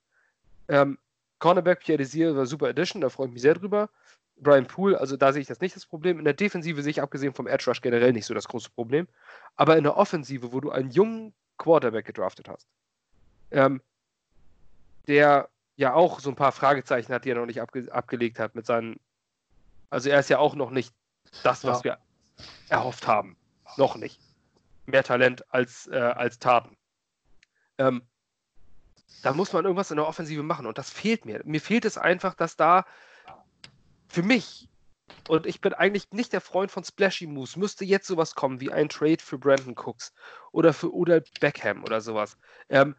Ähm, Cornerback Pierre Desir war super Edition, da freue ich mich sehr drüber. Brian Poole, also da sehe ich das nicht das Problem. In der Defensive sehe ich abgesehen vom Edge Rush generell nicht so das große Problem. Aber in der Offensive, wo du einen jungen Quarterback gedraftet hast, ähm, der ja auch so ein paar Fragezeichen hat, die er noch nicht abge abgelegt hat mit seinen. Also er ist ja auch noch nicht das, was ja. wir erhofft haben. Noch nicht. Mehr Talent als, äh, als Taten. Ähm, da muss man irgendwas in der Offensive machen und das fehlt mir. Mir fehlt es einfach, dass da für mich, und ich bin eigentlich nicht der Freund von Splashy Moves, müsste jetzt sowas kommen wie ein Trade für Brandon Cooks oder für Odell Beckham oder sowas. Ähm,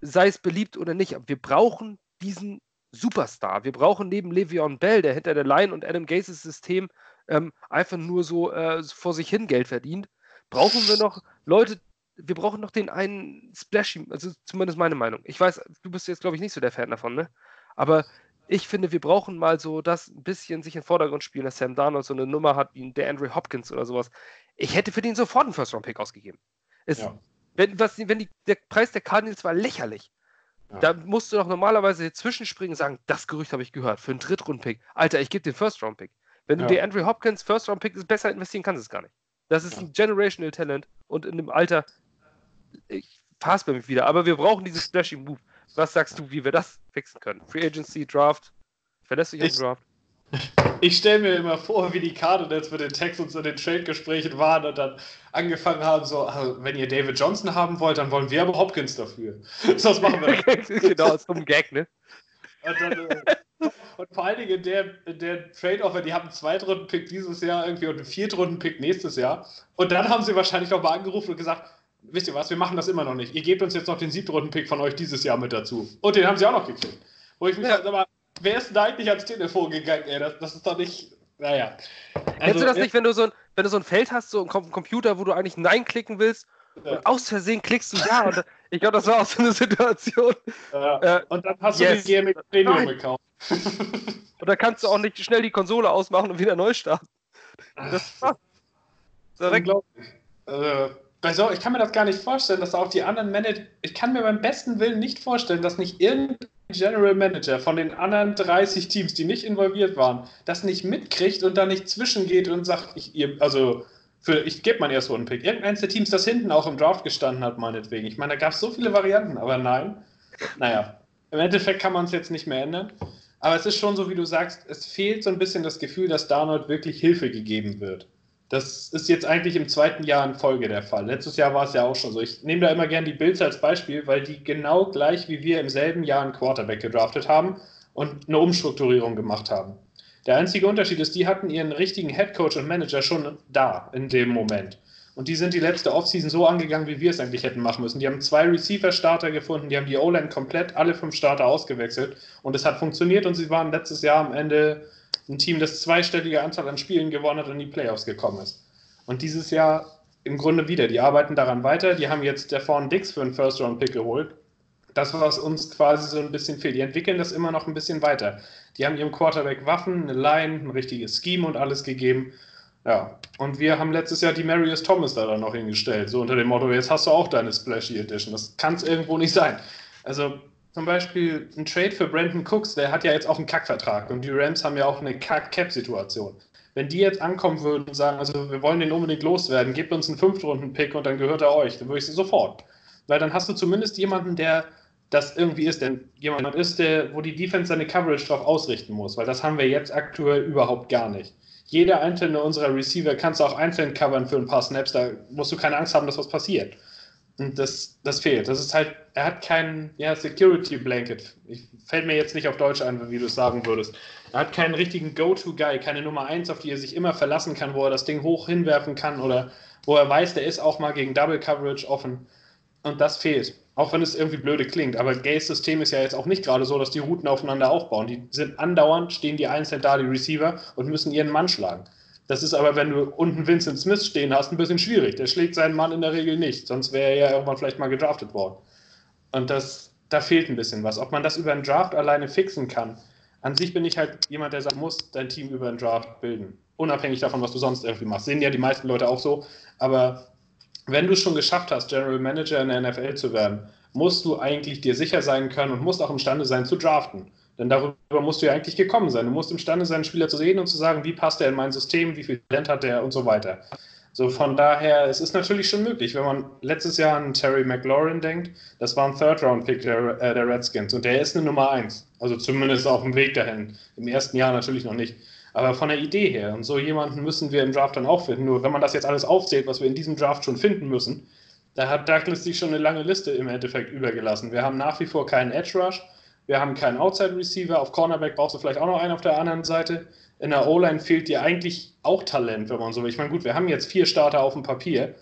sei es beliebt oder nicht, wir brauchen diesen Superstar. Wir brauchen neben Le'Veon Bell, der hinter der Line und Adam Gases System ähm, einfach nur so äh, vor sich hin Geld verdient, brauchen wir noch Leute, wir brauchen noch den einen Splashy, also zumindest meine Meinung. Ich weiß, du bist jetzt, glaube ich, nicht so der Fan davon, ne? Aber ich finde, wir brauchen mal so das ein bisschen sich in den Vordergrund spielen, dass Sam Darnold so eine Nummer hat wie der Andrew Hopkins oder sowas. Ich hätte für den sofort einen First-Round-Pick ausgegeben. Es, ja. Wenn, was, wenn die, der Preis der Cardinals war lächerlich. Ja. Da musst du doch normalerweise zwischenspringen und sagen, das Gerücht habe ich gehört, für einen Drittrunden-Pick. Alter, ich gebe den First-Round-Pick. Wenn du ja. dir Andrew Hopkins First-Round-Pick besser investieren kannst, es gar nicht. Das ist ein Generational Talent und in dem Alter, ich bei mich wieder, aber wir brauchen dieses Splashy Move. Was sagst du, wie wir das fixen können? Free Agency, Draft. Verlässt dich auf den Draft? Ich stelle mir immer vor, wie die Cardinals mit den Texans in den Trade-Gesprächen waren und dann angefangen haben, so, also, wenn ihr David Johnson haben wollt, dann wollen wir aber Hopkins dafür. Was machen wir. genau, ist ein Gag, ne? Und, dann, äh, und vor allen Dingen in der, der Trade-Offer, die haben einen Zweitrunden-Pick dieses Jahr irgendwie und einen Viertrunden-Pick nächstes Jahr. Und dann haben sie wahrscheinlich noch mal angerufen und gesagt, wisst ihr was, wir machen das immer noch nicht. Ihr gebt uns jetzt noch den Siebtrunden-Pick von euch dieses Jahr mit dazu. Und den haben sie auch noch gekriegt. Wo ich mich ja. sag mal, wer ist denn da eigentlich ans Telefon gegangen, ey? Das, das ist doch nicht. Naja. Also, Kennst du das nicht, wenn du, so ein, wenn du so ein Feld hast, so ein Computer, wo du eigentlich Nein klicken willst ja. und aus Versehen klickst du Ja? Und ich glaube, das war auch so eine Situation. Ja. Äh, und dann hast yes. du den GMX Premium gekauft. und dann kannst du auch nicht schnell die Konsole ausmachen und wieder neu starten. Das war. Unglaublich. Äh, so, ich kann mir das gar nicht vorstellen, dass auch die anderen Manager. Ich kann mir beim besten Willen nicht vorstellen, dass nicht irgendein General Manager von den anderen 30 Teams, die nicht involviert waren, das nicht mitkriegt und da nicht zwischengeht und sagt, ich, also für, ich gebe meinen ersten Pick. Irgendeins der Teams, das hinten auch im Draft gestanden hat, meinetwegen. Ich meine, da gab es so viele Varianten, aber nein. Naja, im Endeffekt kann man es jetzt nicht mehr ändern. Aber es ist schon so, wie du sagst, es fehlt so ein bisschen das Gefühl, dass Darnold wirklich Hilfe gegeben wird. Das ist jetzt eigentlich im zweiten Jahr in Folge der Fall. Letztes Jahr war es ja auch schon so. Ich nehme da immer gerne die Bills als Beispiel, weil die genau gleich wie wir im selben Jahr einen Quarterback gedraftet haben und eine Umstrukturierung gemacht haben. Der einzige Unterschied ist, die hatten ihren richtigen Headcoach und Manager schon da in dem Moment. Und die sind die letzte Offseason so angegangen, wie wir es eigentlich hätten machen müssen. Die haben zwei Receiver-Starter gefunden, die haben die O-Line komplett alle fünf Starter ausgewechselt und es hat funktioniert und sie waren letztes Jahr am Ende ein Team, das zweistellige Anzahl an Spielen gewonnen hat und in die Playoffs gekommen ist. Und dieses Jahr im Grunde wieder. Die arbeiten daran weiter. Die haben jetzt der Vorn Dix für einen First-Round-Pick geholt. Das, was uns quasi so ein bisschen fehlt. Die entwickeln das immer noch ein bisschen weiter. Die haben ihrem Quarterback Waffen, eine Line, ein richtiges Scheme und alles gegeben. Ja, und wir haben letztes Jahr die Marius Thomas da dann noch hingestellt. So unter dem Motto, jetzt hast du auch deine Splashy Edition. Das kann es irgendwo nicht sein. Also zum Beispiel ein Trade für Brandon Cooks, der hat ja jetzt auch einen Kackvertrag und die Rams haben ja auch eine Kack-Cap-Situation. Wenn die jetzt ankommen würden und sagen, also wir wollen den unbedingt loswerden, gebt uns einen Fünftrunden-Pick und dann gehört er euch, dann würde ich sie sofort. Weil dann hast du zumindest jemanden, der das irgendwie ist, denn jemand ist, der, wo die Defense seine Coverage drauf ausrichten muss, weil das haben wir jetzt aktuell überhaupt gar nicht. Jeder einzelne unserer Receiver kannst du auch einzeln covern für ein paar Snaps, da musst du keine Angst haben, dass was passiert. Und das, das fehlt. Das ist halt, er hat kein ja, Security Blanket. Ich, fällt mir jetzt nicht auf Deutsch ein, wie du es sagen würdest. Er hat keinen richtigen Go-To-Guy, keine Nummer 1, auf die er sich immer verlassen kann, wo er das Ding hoch hinwerfen kann oder wo er weiß, der ist auch mal gegen Double Coverage offen. Und das fehlt. Auch wenn es irgendwie blöde klingt. Aber Gays System ist ja jetzt auch nicht gerade so, dass die Routen aufeinander aufbauen. Die sind andauernd, stehen die einzeln da, die Receiver, und müssen ihren Mann schlagen. Das ist aber, wenn du unten Vincent Smith stehen hast, ein bisschen schwierig. Der schlägt seinen Mann in der Regel nicht, sonst wäre er ja irgendwann vielleicht mal gedraftet worden. Und das, da fehlt ein bisschen was. Ob man das über einen Draft alleine fixen kann. An sich bin ich halt jemand, der sagt, muss dein Team über einen Draft bilden. Unabhängig davon, was du sonst irgendwie machst. Sehen ja die meisten Leute auch so. Aber wenn du es schon geschafft hast, General Manager in der NFL zu werden, musst du eigentlich dir sicher sein können und musst auch imstande sein zu draften. Denn darüber musst du ja eigentlich gekommen sein. Du musst imstande sein, einen Spieler zu sehen und zu sagen, wie passt er in mein System, wie viel Talent hat er und so weiter. So von daher, es ist natürlich schon möglich, wenn man letztes Jahr an Terry McLaurin denkt, das war ein Third-Round-Pick der, äh, der, Redskins und der ist eine Nummer 1. Also zumindest auf dem Weg dahin. Im ersten Jahr natürlich noch nicht. Aber von der Idee her, und so jemanden müssen wir im Draft dann auch finden. Nur wenn man das jetzt alles aufzählt, was wir in diesem Draft schon finden müssen, da hat Douglas sich schon eine lange Liste im Endeffekt übergelassen. Wir haben nach wie vor keinen Edge Rush. Wir haben keinen Outside Receiver. Auf Cornerback brauchst du vielleicht auch noch einen auf der anderen Seite. In der O-Line fehlt dir eigentlich auch Talent, wenn man so will. Ich meine, gut, wir haben jetzt vier Starter auf dem Papier.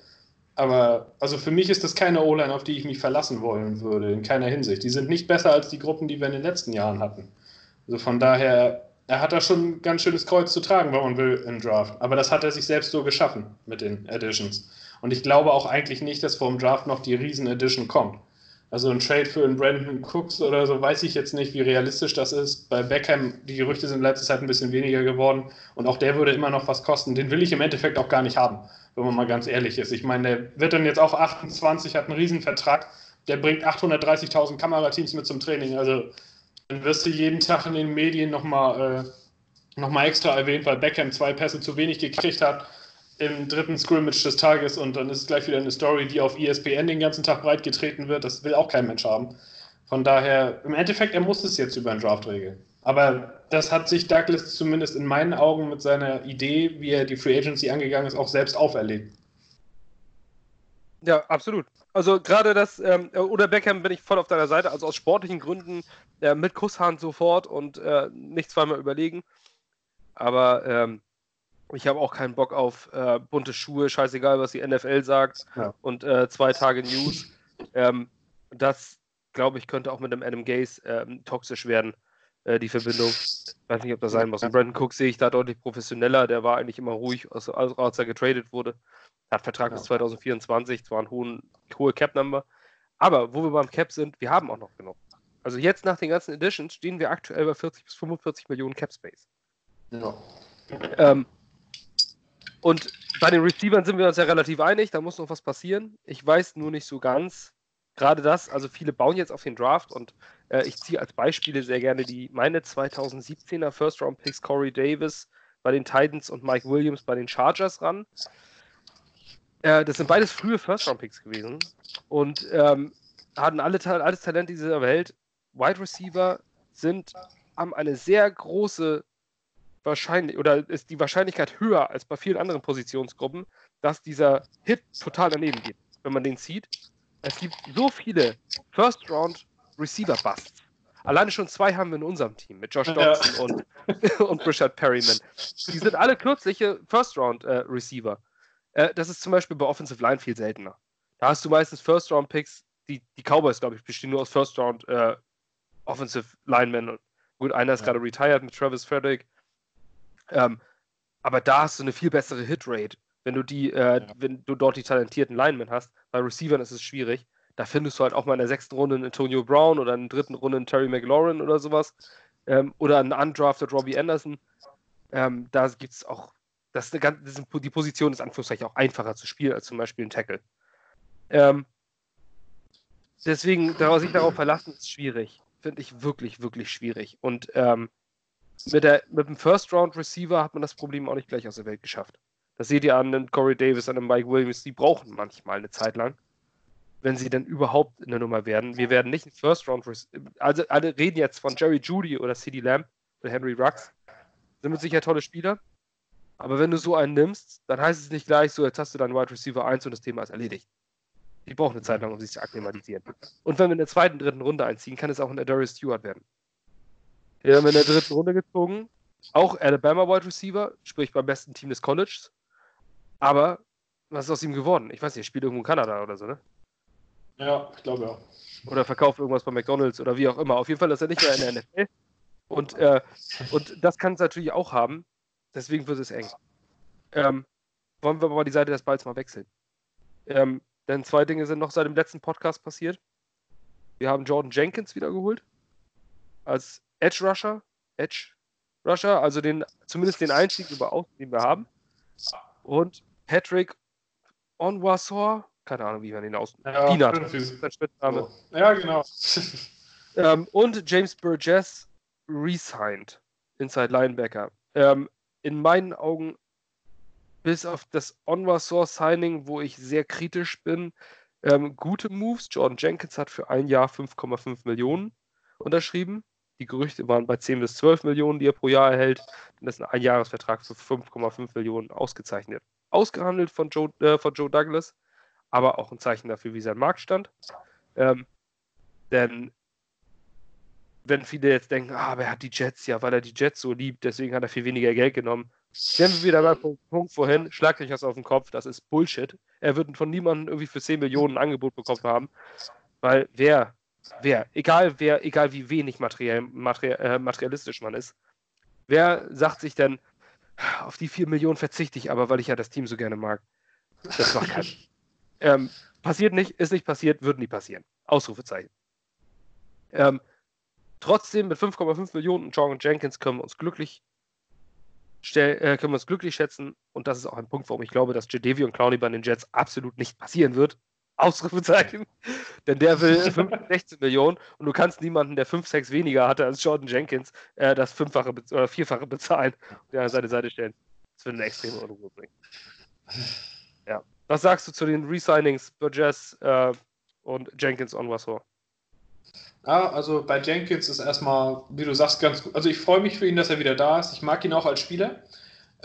Aber also für mich ist das keine O-Line, auf die ich mich verlassen wollen würde, in keiner Hinsicht. Die sind nicht besser als die Gruppen, die wir in den letzten Jahren hatten. Also von daher, er hat da schon ein ganz schönes Kreuz zu tragen, wenn man will, im Draft. Aber das hat er sich selbst so geschaffen mit den Editions. Und ich glaube auch eigentlich nicht, dass vor dem Draft noch die Riesen-Edition kommt. Also ein Trade für einen Brandon Cooks oder so, weiß ich jetzt nicht, wie realistisch das ist. Bei Beckham, die Gerüchte sind letzte Zeit ein bisschen weniger geworden und auch der würde immer noch was kosten. Den will ich im Endeffekt auch gar nicht haben, wenn man mal ganz ehrlich ist. Ich meine, der wird dann jetzt auch 28, hat einen Riesenvertrag, der bringt 830.000 Kamerateams mit zum Training. Also dann wirst du jeden Tag in den Medien nochmal äh, noch extra erwähnt, weil Beckham zwei Pässe zu wenig gekriegt hat im dritten Scrimmage des Tages und dann ist es gleich wieder eine Story, die auf ESPN den ganzen Tag breit getreten wird. Das will auch kein Mensch haben. Von daher, im Endeffekt, er muss es jetzt über einen Draft regeln. Aber das hat sich Douglas zumindest in meinen Augen mit seiner Idee, wie er die Free Agency angegangen ist, auch selbst auferlegt. Ja, absolut. Also gerade das, ähm, oder Beckham bin ich voll auf deiner Seite, also aus sportlichen Gründen äh, mit Kusshand sofort und äh, nicht zweimal überlegen. Aber ähm, ich habe auch keinen Bock auf äh, bunte Schuhe, scheißegal, was die NFL sagt ja. und äh, zwei Tage News. Ähm, das, glaube ich, könnte auch mit dem Adam Gaze ähm, toxisch werden, äh, die Verbindung. Ich weiß nicht, ob das sein muss. Und Brandon Cook sehe ich da deutlich professioneller. Der war eigentlich immer ruhig, als, als er getradet wurde. Hat Vertrag ja. bis 2024, zwar eine hohen, hohe Cap-Number. Aber wo wir beim Cap sind, wir haben auch noch genug. Also jetzt nach den ganzen Editions stehen wir aktuell bei 40 bis 45 Millionen Cap Space. Ja. Ähm, und bei den Receivern sind wir uns ja relativ einig, da muss noch was passieren. Ich weiß nur nicht so ganz, gerade das, also viele bauen jetzt auf den Draft und äh, ich ziehe als Beispiele sehr gerne die meine 2017er First Round Picks Corey Davis bei den Titans und Mike Williams bei den Chargers ran. Äh, das sind beides frühe First Round Picks gewesen und ähm, hatten alle, alles Talent dieser Welt. Wide Receiver sind, haben eine sehr große wahrscheinlich oder ist die Wahrscheinlichkeit höher als bei vielen anderen Positionsgruppen, dass dieser Hit total daneben geht, wenn man den zieht. Es gibt so viele First Round Receiver Busts. Alleine schon zwei haben wir in unserem Team mit Josh Dodson ja. und, und Richard Perryman. Die sind alle kürzliche First Round äh, Receiver. Äh, das ist zum Beispiel bei Offensive Line viel seltener. Da hast du meistens First Round Picks. Die, die Cowboys, glaube ich, bestehen nur aus First Round äh, Offensive Linemen. Gut, einer ist ja. gerade retired mit Travis Frederick. Ähm, aber da hast du eine viel bessere Hitrate, wenn du die, äh, ja. wenn du dort die talentierten Linemen hast. Bei Receivern ist es schwierig. Da findest du halt auch mal in der sechsten Runde einen Antonio Brown oder in der dritten Runde einen Terry McLaurin oder sowas. Ähm, oder einen undrafted Robbie Anderson. Ähm, da gibt es auch, das ist eine das ist, die Position ist Anführungszeichen auch einfacher zu spielen als zum Beispiel ein Tackle. Ähm, deswegen, sich darauf verlassen, ist schwierig. Finde ich wirklich, wirklich schwierig. Und ähm, mit, der, mit dem First-Round-Receiver hat man das Problem auch nicht gleich aus der Welt geschafft. Das seht ihr an den Corey Davis, an den Mike Williams, die brauchen manchmal eine Zeit lang, wenn sie denn überhaupt eine Nummer werden. Wir werden nicht ein First-Round, also alle reden jetzt von Jerry Judy oder CD Lamb oder Henry Rux. Sind mit sicher tolle Spieler. Aber wenn du so einen nimmst, dann heißt es nicht gleich so, jetzt hast du deinen Wide Receiver 1 und das Thema ist erledigt. Die brauchen eine Zeit lang, um sich zu akklimatisieren. Und wenn wir in der zweiten, dritten Runde einziehen, kann es auch ein Darius Stewart werden. Den haben wir in der dritten Runde gezogen. Auch Alabama Wide Receiver, sprich beim besten Team des Colleges. Aber was ist aus ihm geworden? Ich weiß nicht, er spielt irgendwo in Kanada oder so, ne? Ja, ich glaube ja. Oder verkauft irgendwas bei McDonalds oder wie auch immer. Auf jeden Fall ist er nicht mehr in der NFL. Und, äh, und das kann es natürlich auch haben. Deswegen wird es eng. Ähm, wollen wir mal die Seite des Balls mal wechseln. Ähm, denn zwei Dinge sind noch seit dem letzten Podcast passiert. Wir haben Jordan Jenkins wiedergeholt als Edge Rusher, Edge Rusher, also den, zumindest den Einstieg über Außen, den wir haben. Und Patrick Onwasor, keine Ahnung, wie man ihn aus. Ja, Peanut, ist sein Spitzname. Ja, genau. ähm, und James Burgess resigned, Inside Linebacker. Ähm, in meinen Augen, bis auf das Onwasor Signing, wo ich sehr kritisch bin, ähm, gute Moves. Jordan Jenkins hat für ein Jahr 5,5 Millionen unterschrieben. Die Gerüchte waren bei 10 bis 12 Millionen, die er pro Jahr erhält. Dann ist ein Einjahresvertrag für 5,5 Millionen ausgezeichnet. Ausgehandelt von Joe, äh, von Joe Douglas, aber auch ein Zeichen dafür, wie sein Marktstand. Ähm, denn wenn viele jetzt denken, ah, aber er hat die Jets ja, weil er die Jets so liebt, deswegen hat er viel weniger Geld genommen. Sind wir wieder beim Punkt vorhin, schlagt euch das auf den Kopf, das ist Bullshit. Er wird von niemandem irgendwie für 10 Millionen ein Angebot bekommen haben, weil wer wer, egal wer, egal wie wenig materiell, materiell, äh, materialistisch man ist, wer sagt sich denn, auf die 4 Millionen verzichte ich aber, weil ich ja das Team so gerne mag. Das macht keinen. ähm, passiert nicht, ist nicht passiert, wird nie passieren. Ausrufezeichen. Ähm, trotzdem mit 5,5 Millionen John Jenkins können wir uns glücklich stell, äh, können wir uns glücklich schätzen. Und das ist auch ein Punkt, warum ich glaube, dass Jadevi und Clowney bei den Jets absolut nicht passieren wird. Ausrufezeichen. Denn der will 16 Millionen und du kannst niemanden, der 5, 6 weniger hatte als Jordan Jenkins, äh, das Fünffache oder Vierfache bezahlen und an seine Seite stellen. Das würde eine extreme Unruhe bringen. Ja. Was sagst du zu den Resignings Burgess äh, und Jenkins on Wassor? Ja, also bei Jenkins ist erstmal, wie du sagst, ganz gut. Also ich freue mich für ihn, dass er wieder da ist. Ich mag ihn auch als Spieler.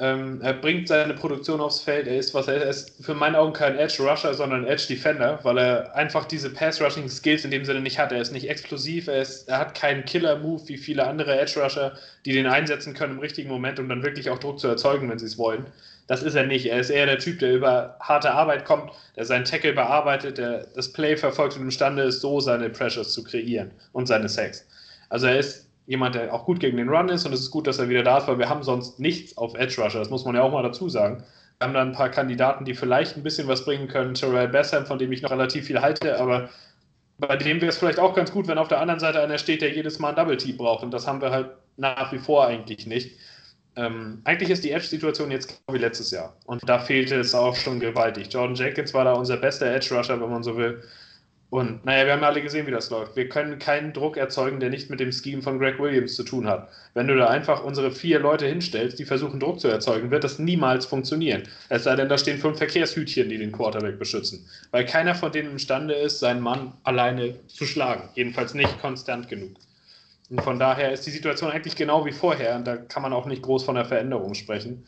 Ähm, er bringt seine Produktion aufs Feld. Er ist, was er, ist für meine Augen kein Edge Rusher, sondern Edge Defender, weil er einfach diese Pass Rushing Skills in dem Sinne nicht hat. Er ist nicht explosiv, er, ist, er hat keinen Killer Move wie viele andere Edge Rusher, die den einsetzen können im richtigen Moment, um dann wirklich auch Druck zu erzeugen, wenn sie es wollen. Das ist er nicht. Er ist eher der Typ, der über harte Arbeit kommt, der seinen Tackle bearbeitet, der das Play verfolgt und imstande ist, so seine Pressures zu kreieren und seine Sacks. Also er ist jemand, der auch gut gegen den Run ist und es ist gut, dass er wieder da ist, weil wir haben sonst nichts auf Edge Rusher, das muss man ja auch mal dazu sagen. Wir haben da ein paar Kandidaten, die vielleicht ein bisschen was bringen können. Terrell Bessam, von dem ich noch relativ viel halte, aber bei dem wäre es vielleicht auch ganz gut, wenn auf der anderen Seite einer steht, der jedes Mal ein Double Team braucht und das haben wir halt nach wie vor eigentlich nicht. Ähm, eigentlich ist die Edge-Situation jetzt wie letztes Jahr und da fehlte es auch schon gewaltig. Jordan Jenkins war da unser bester Edge-Rusher, wenn man so will. Und naja, wir haben alle gesehen, wie das läuft. Wir können keinen Druck erzeugen, der nicht mit dem Scheme von Greg Williams zu tun hat. Wenn du da einfach unsere vier Leute hinstellst, die versuchen Druck zu erzeugen, wird das niemals funktionieren. Es sei denn, da stehen fünf Verkehrshütchen, die den Quarterback beschützen. Weil keiner von denen imstande ist, seinen Mann alleine zu schlagen. Jedenfalls nicht konstant genug. Und von daher ist die Situation eigentlich genau wie vorher und da kann man auch nicht groß von der Veränderung sprechen.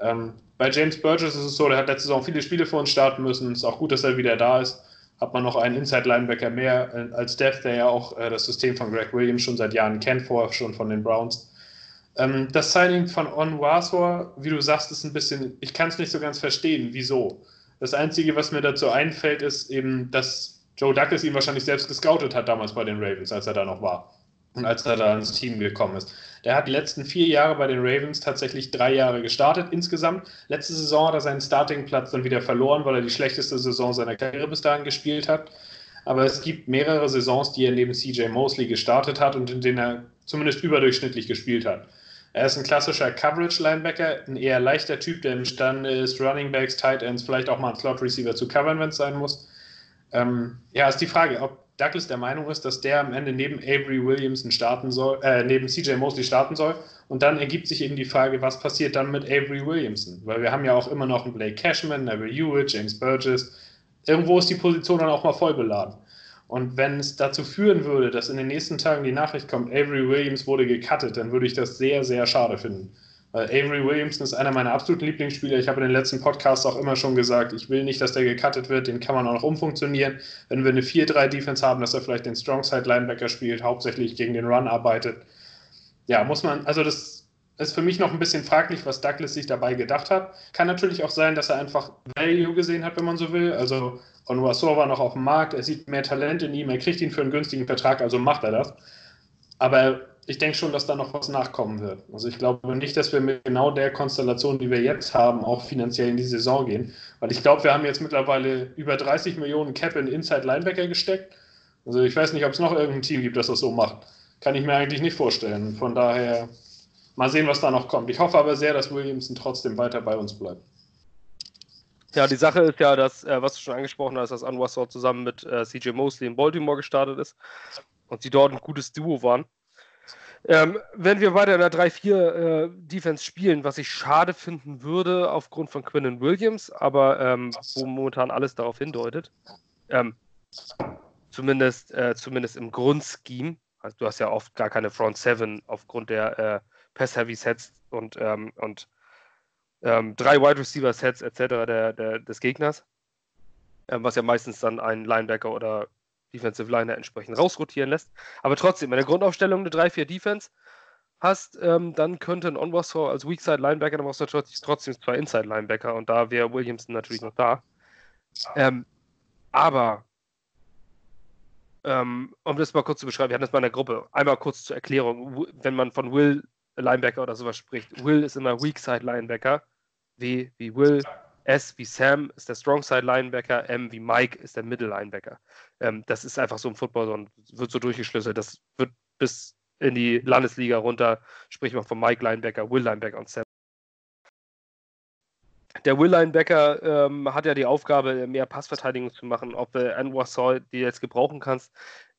Ähm, bei James Burgess ist es so, der hat letzte Saison viele Spiele für uns starten müssen. Es ist auch gut, dass er wieder da ist hat man noch einen Inside-Linebacker mehr äh, als Death, der ja auch äh, das System von Greg Williams schon seit Jahren kennt, vorher schon von den Browns. Ähm, das Signing von Onwasor, wie du sagst, ist ein bisschen, ich kann es nicht so ganz verstehen, wieso. Das Einzige, was mir dazu einfällt, ist eben, dass Joe Douglas ihn wahrscheinlich selbst gescoutet hat damals bei den Ravens, als er da noch war als er da ins Team gekommen ist. Der hat die letzten vier Jahre bei den Ravens tatsächlich drei Jahre gestartet insgesamt. Letzte Saison hat er seinen Startingplatz dann wieder verloren, weil er die schlechteste Saison seiner Karriere bis dahin gespielt hat. Aber es gibt mehrere Saisons, die er neben CJ Mosley gestartet hat und in denen er zumindest überdurchschnittlich gespielt hat. Er ist ein klassischer Coverage-Linebacker, ein eher leichter Typ, der imstande ist, Running Backs, Tight Ends, vielleicht auch mal einen Slot-Receiver zu covern, wenn es sein muss. Ähm, ja, ist die Frage, ob Douglas der Meinung ist, dass der am Ende neben Avery Williamson starten soll, äh, neben CJ Mosley starten soll. Und dann ergibt sich eben die Frage, was passiert dann mit Avery Williamson? Weil wir haben ja auch immer noch einen Blake Cashman, Neville Hewitt, James Burgess. Irgendwo ist die Position dann auch mal voll beladen. Und wenn es dazu führen würde, dass in den nächsten Tagen die Nachricht kommt, Avery Williams wurde gecuttet, dann würde ich das sehr, sehr schade finden. Weil Avery Williamson ist einer meiner absoluten Lieblingsspieler. Ich habe in den letzten Podcasts auch immer schon gesagt, ich will nicht, dass der gecuttet wird. Den kann man auch noch umfunktionieren. Wenn wir eine 4-3-Defense haben, dass er vielleicht den Strongside-Linebacker spielt, hauptsächlich gegen den Run arbeitet. Ja, muss man, also das ist für mich noch ein bisschen fraglich, was Douglas sich dabei gedacht hat. Kann natürlich auch sein, dass er einfach Value gesehen hat, wenn man so will. Also Onuasor war noch auf dem Markt, er sieht mehr Talent in ihm, er kriegt ihn für einen günstigen Vertrag, also macht er das. Aber ich denke schon, dass da noch was nachkommen wird. Also ich glaube nicht, dass wir mit genau der Konstellation, die wir jetzt haben, auch finanziell in die Saison gehen. Weil ich glaube, wir haben jetzt mittlerweile über 30 Millionen Cap in Inside Linebacker gesteckt. Also ich weiß nicht, ob es noch irgendein Team gibt, das das so macht. Kann ich mir eigentlich nicht vorstellen. Von daher mal sehen, was da noch kommt. Ich hoffe aber sehr, dass Williamson trotzdem weiter bei uns bleibt. Ja, die Sache ist ja, dass, äh, was du schon angesprochen hast, dass Anwar zusammen mit äh, CJ Mosley in Baltimore gestartet ist und sie dort ein gutes Duo waren. Ähm, wenn wir weiter in der 3-4 äh, Defense spielen, was ich schade finden würde aufgrund von Quinnen Williams, aber ähm, wo momentan alles darauf hindeutet, ähm, zumindest, äh, zumindest im Grundscheme, also du hast ja oft gar keine Front 7 aufgrund der äh, Pass-Heavy-Sets und, ähm, und ähm, drei Wide Receiver-Sets etc. Der, der, des Gegners, ähm, was ja meistens dann ein Linebacker oder Defensive Liner entsprechend rausrotieren lässt. Aber trotzdem, in der Grundaufstellung eine 3-4 Defense hast, ähm, dann könnte ein Onwasor als Weakside Linebacker, dann brauchst du trotzdem zwei Inside Linebacker und da wäre Williamson natürlich noch da. Ähm, aber, ähm, um das mal kurz zu beschreiben, wir hatten das mal in der Gruppe, einmal kurz zur Erklärung, wenn man von Will Linebacker oder sowas spricht, Will ist immer Weakside Linebacker, W wie Will, S wie Sam ist der Strongside Linebacker, M wie Mike ist der Middle Linebacker. Ähm, das ist einfach so im Football und wird so durchgeschlüsselt. Das wird bis in die Landesliga runter, sprich mal von Mike Linebacker, Will Linebacker und Sam. Der Will Linebacker ähm, hat ja die Aufgabe, mehr Passverteidigung zu machen. Ob du Anwar Saul die jetzt gebrauchen kannst,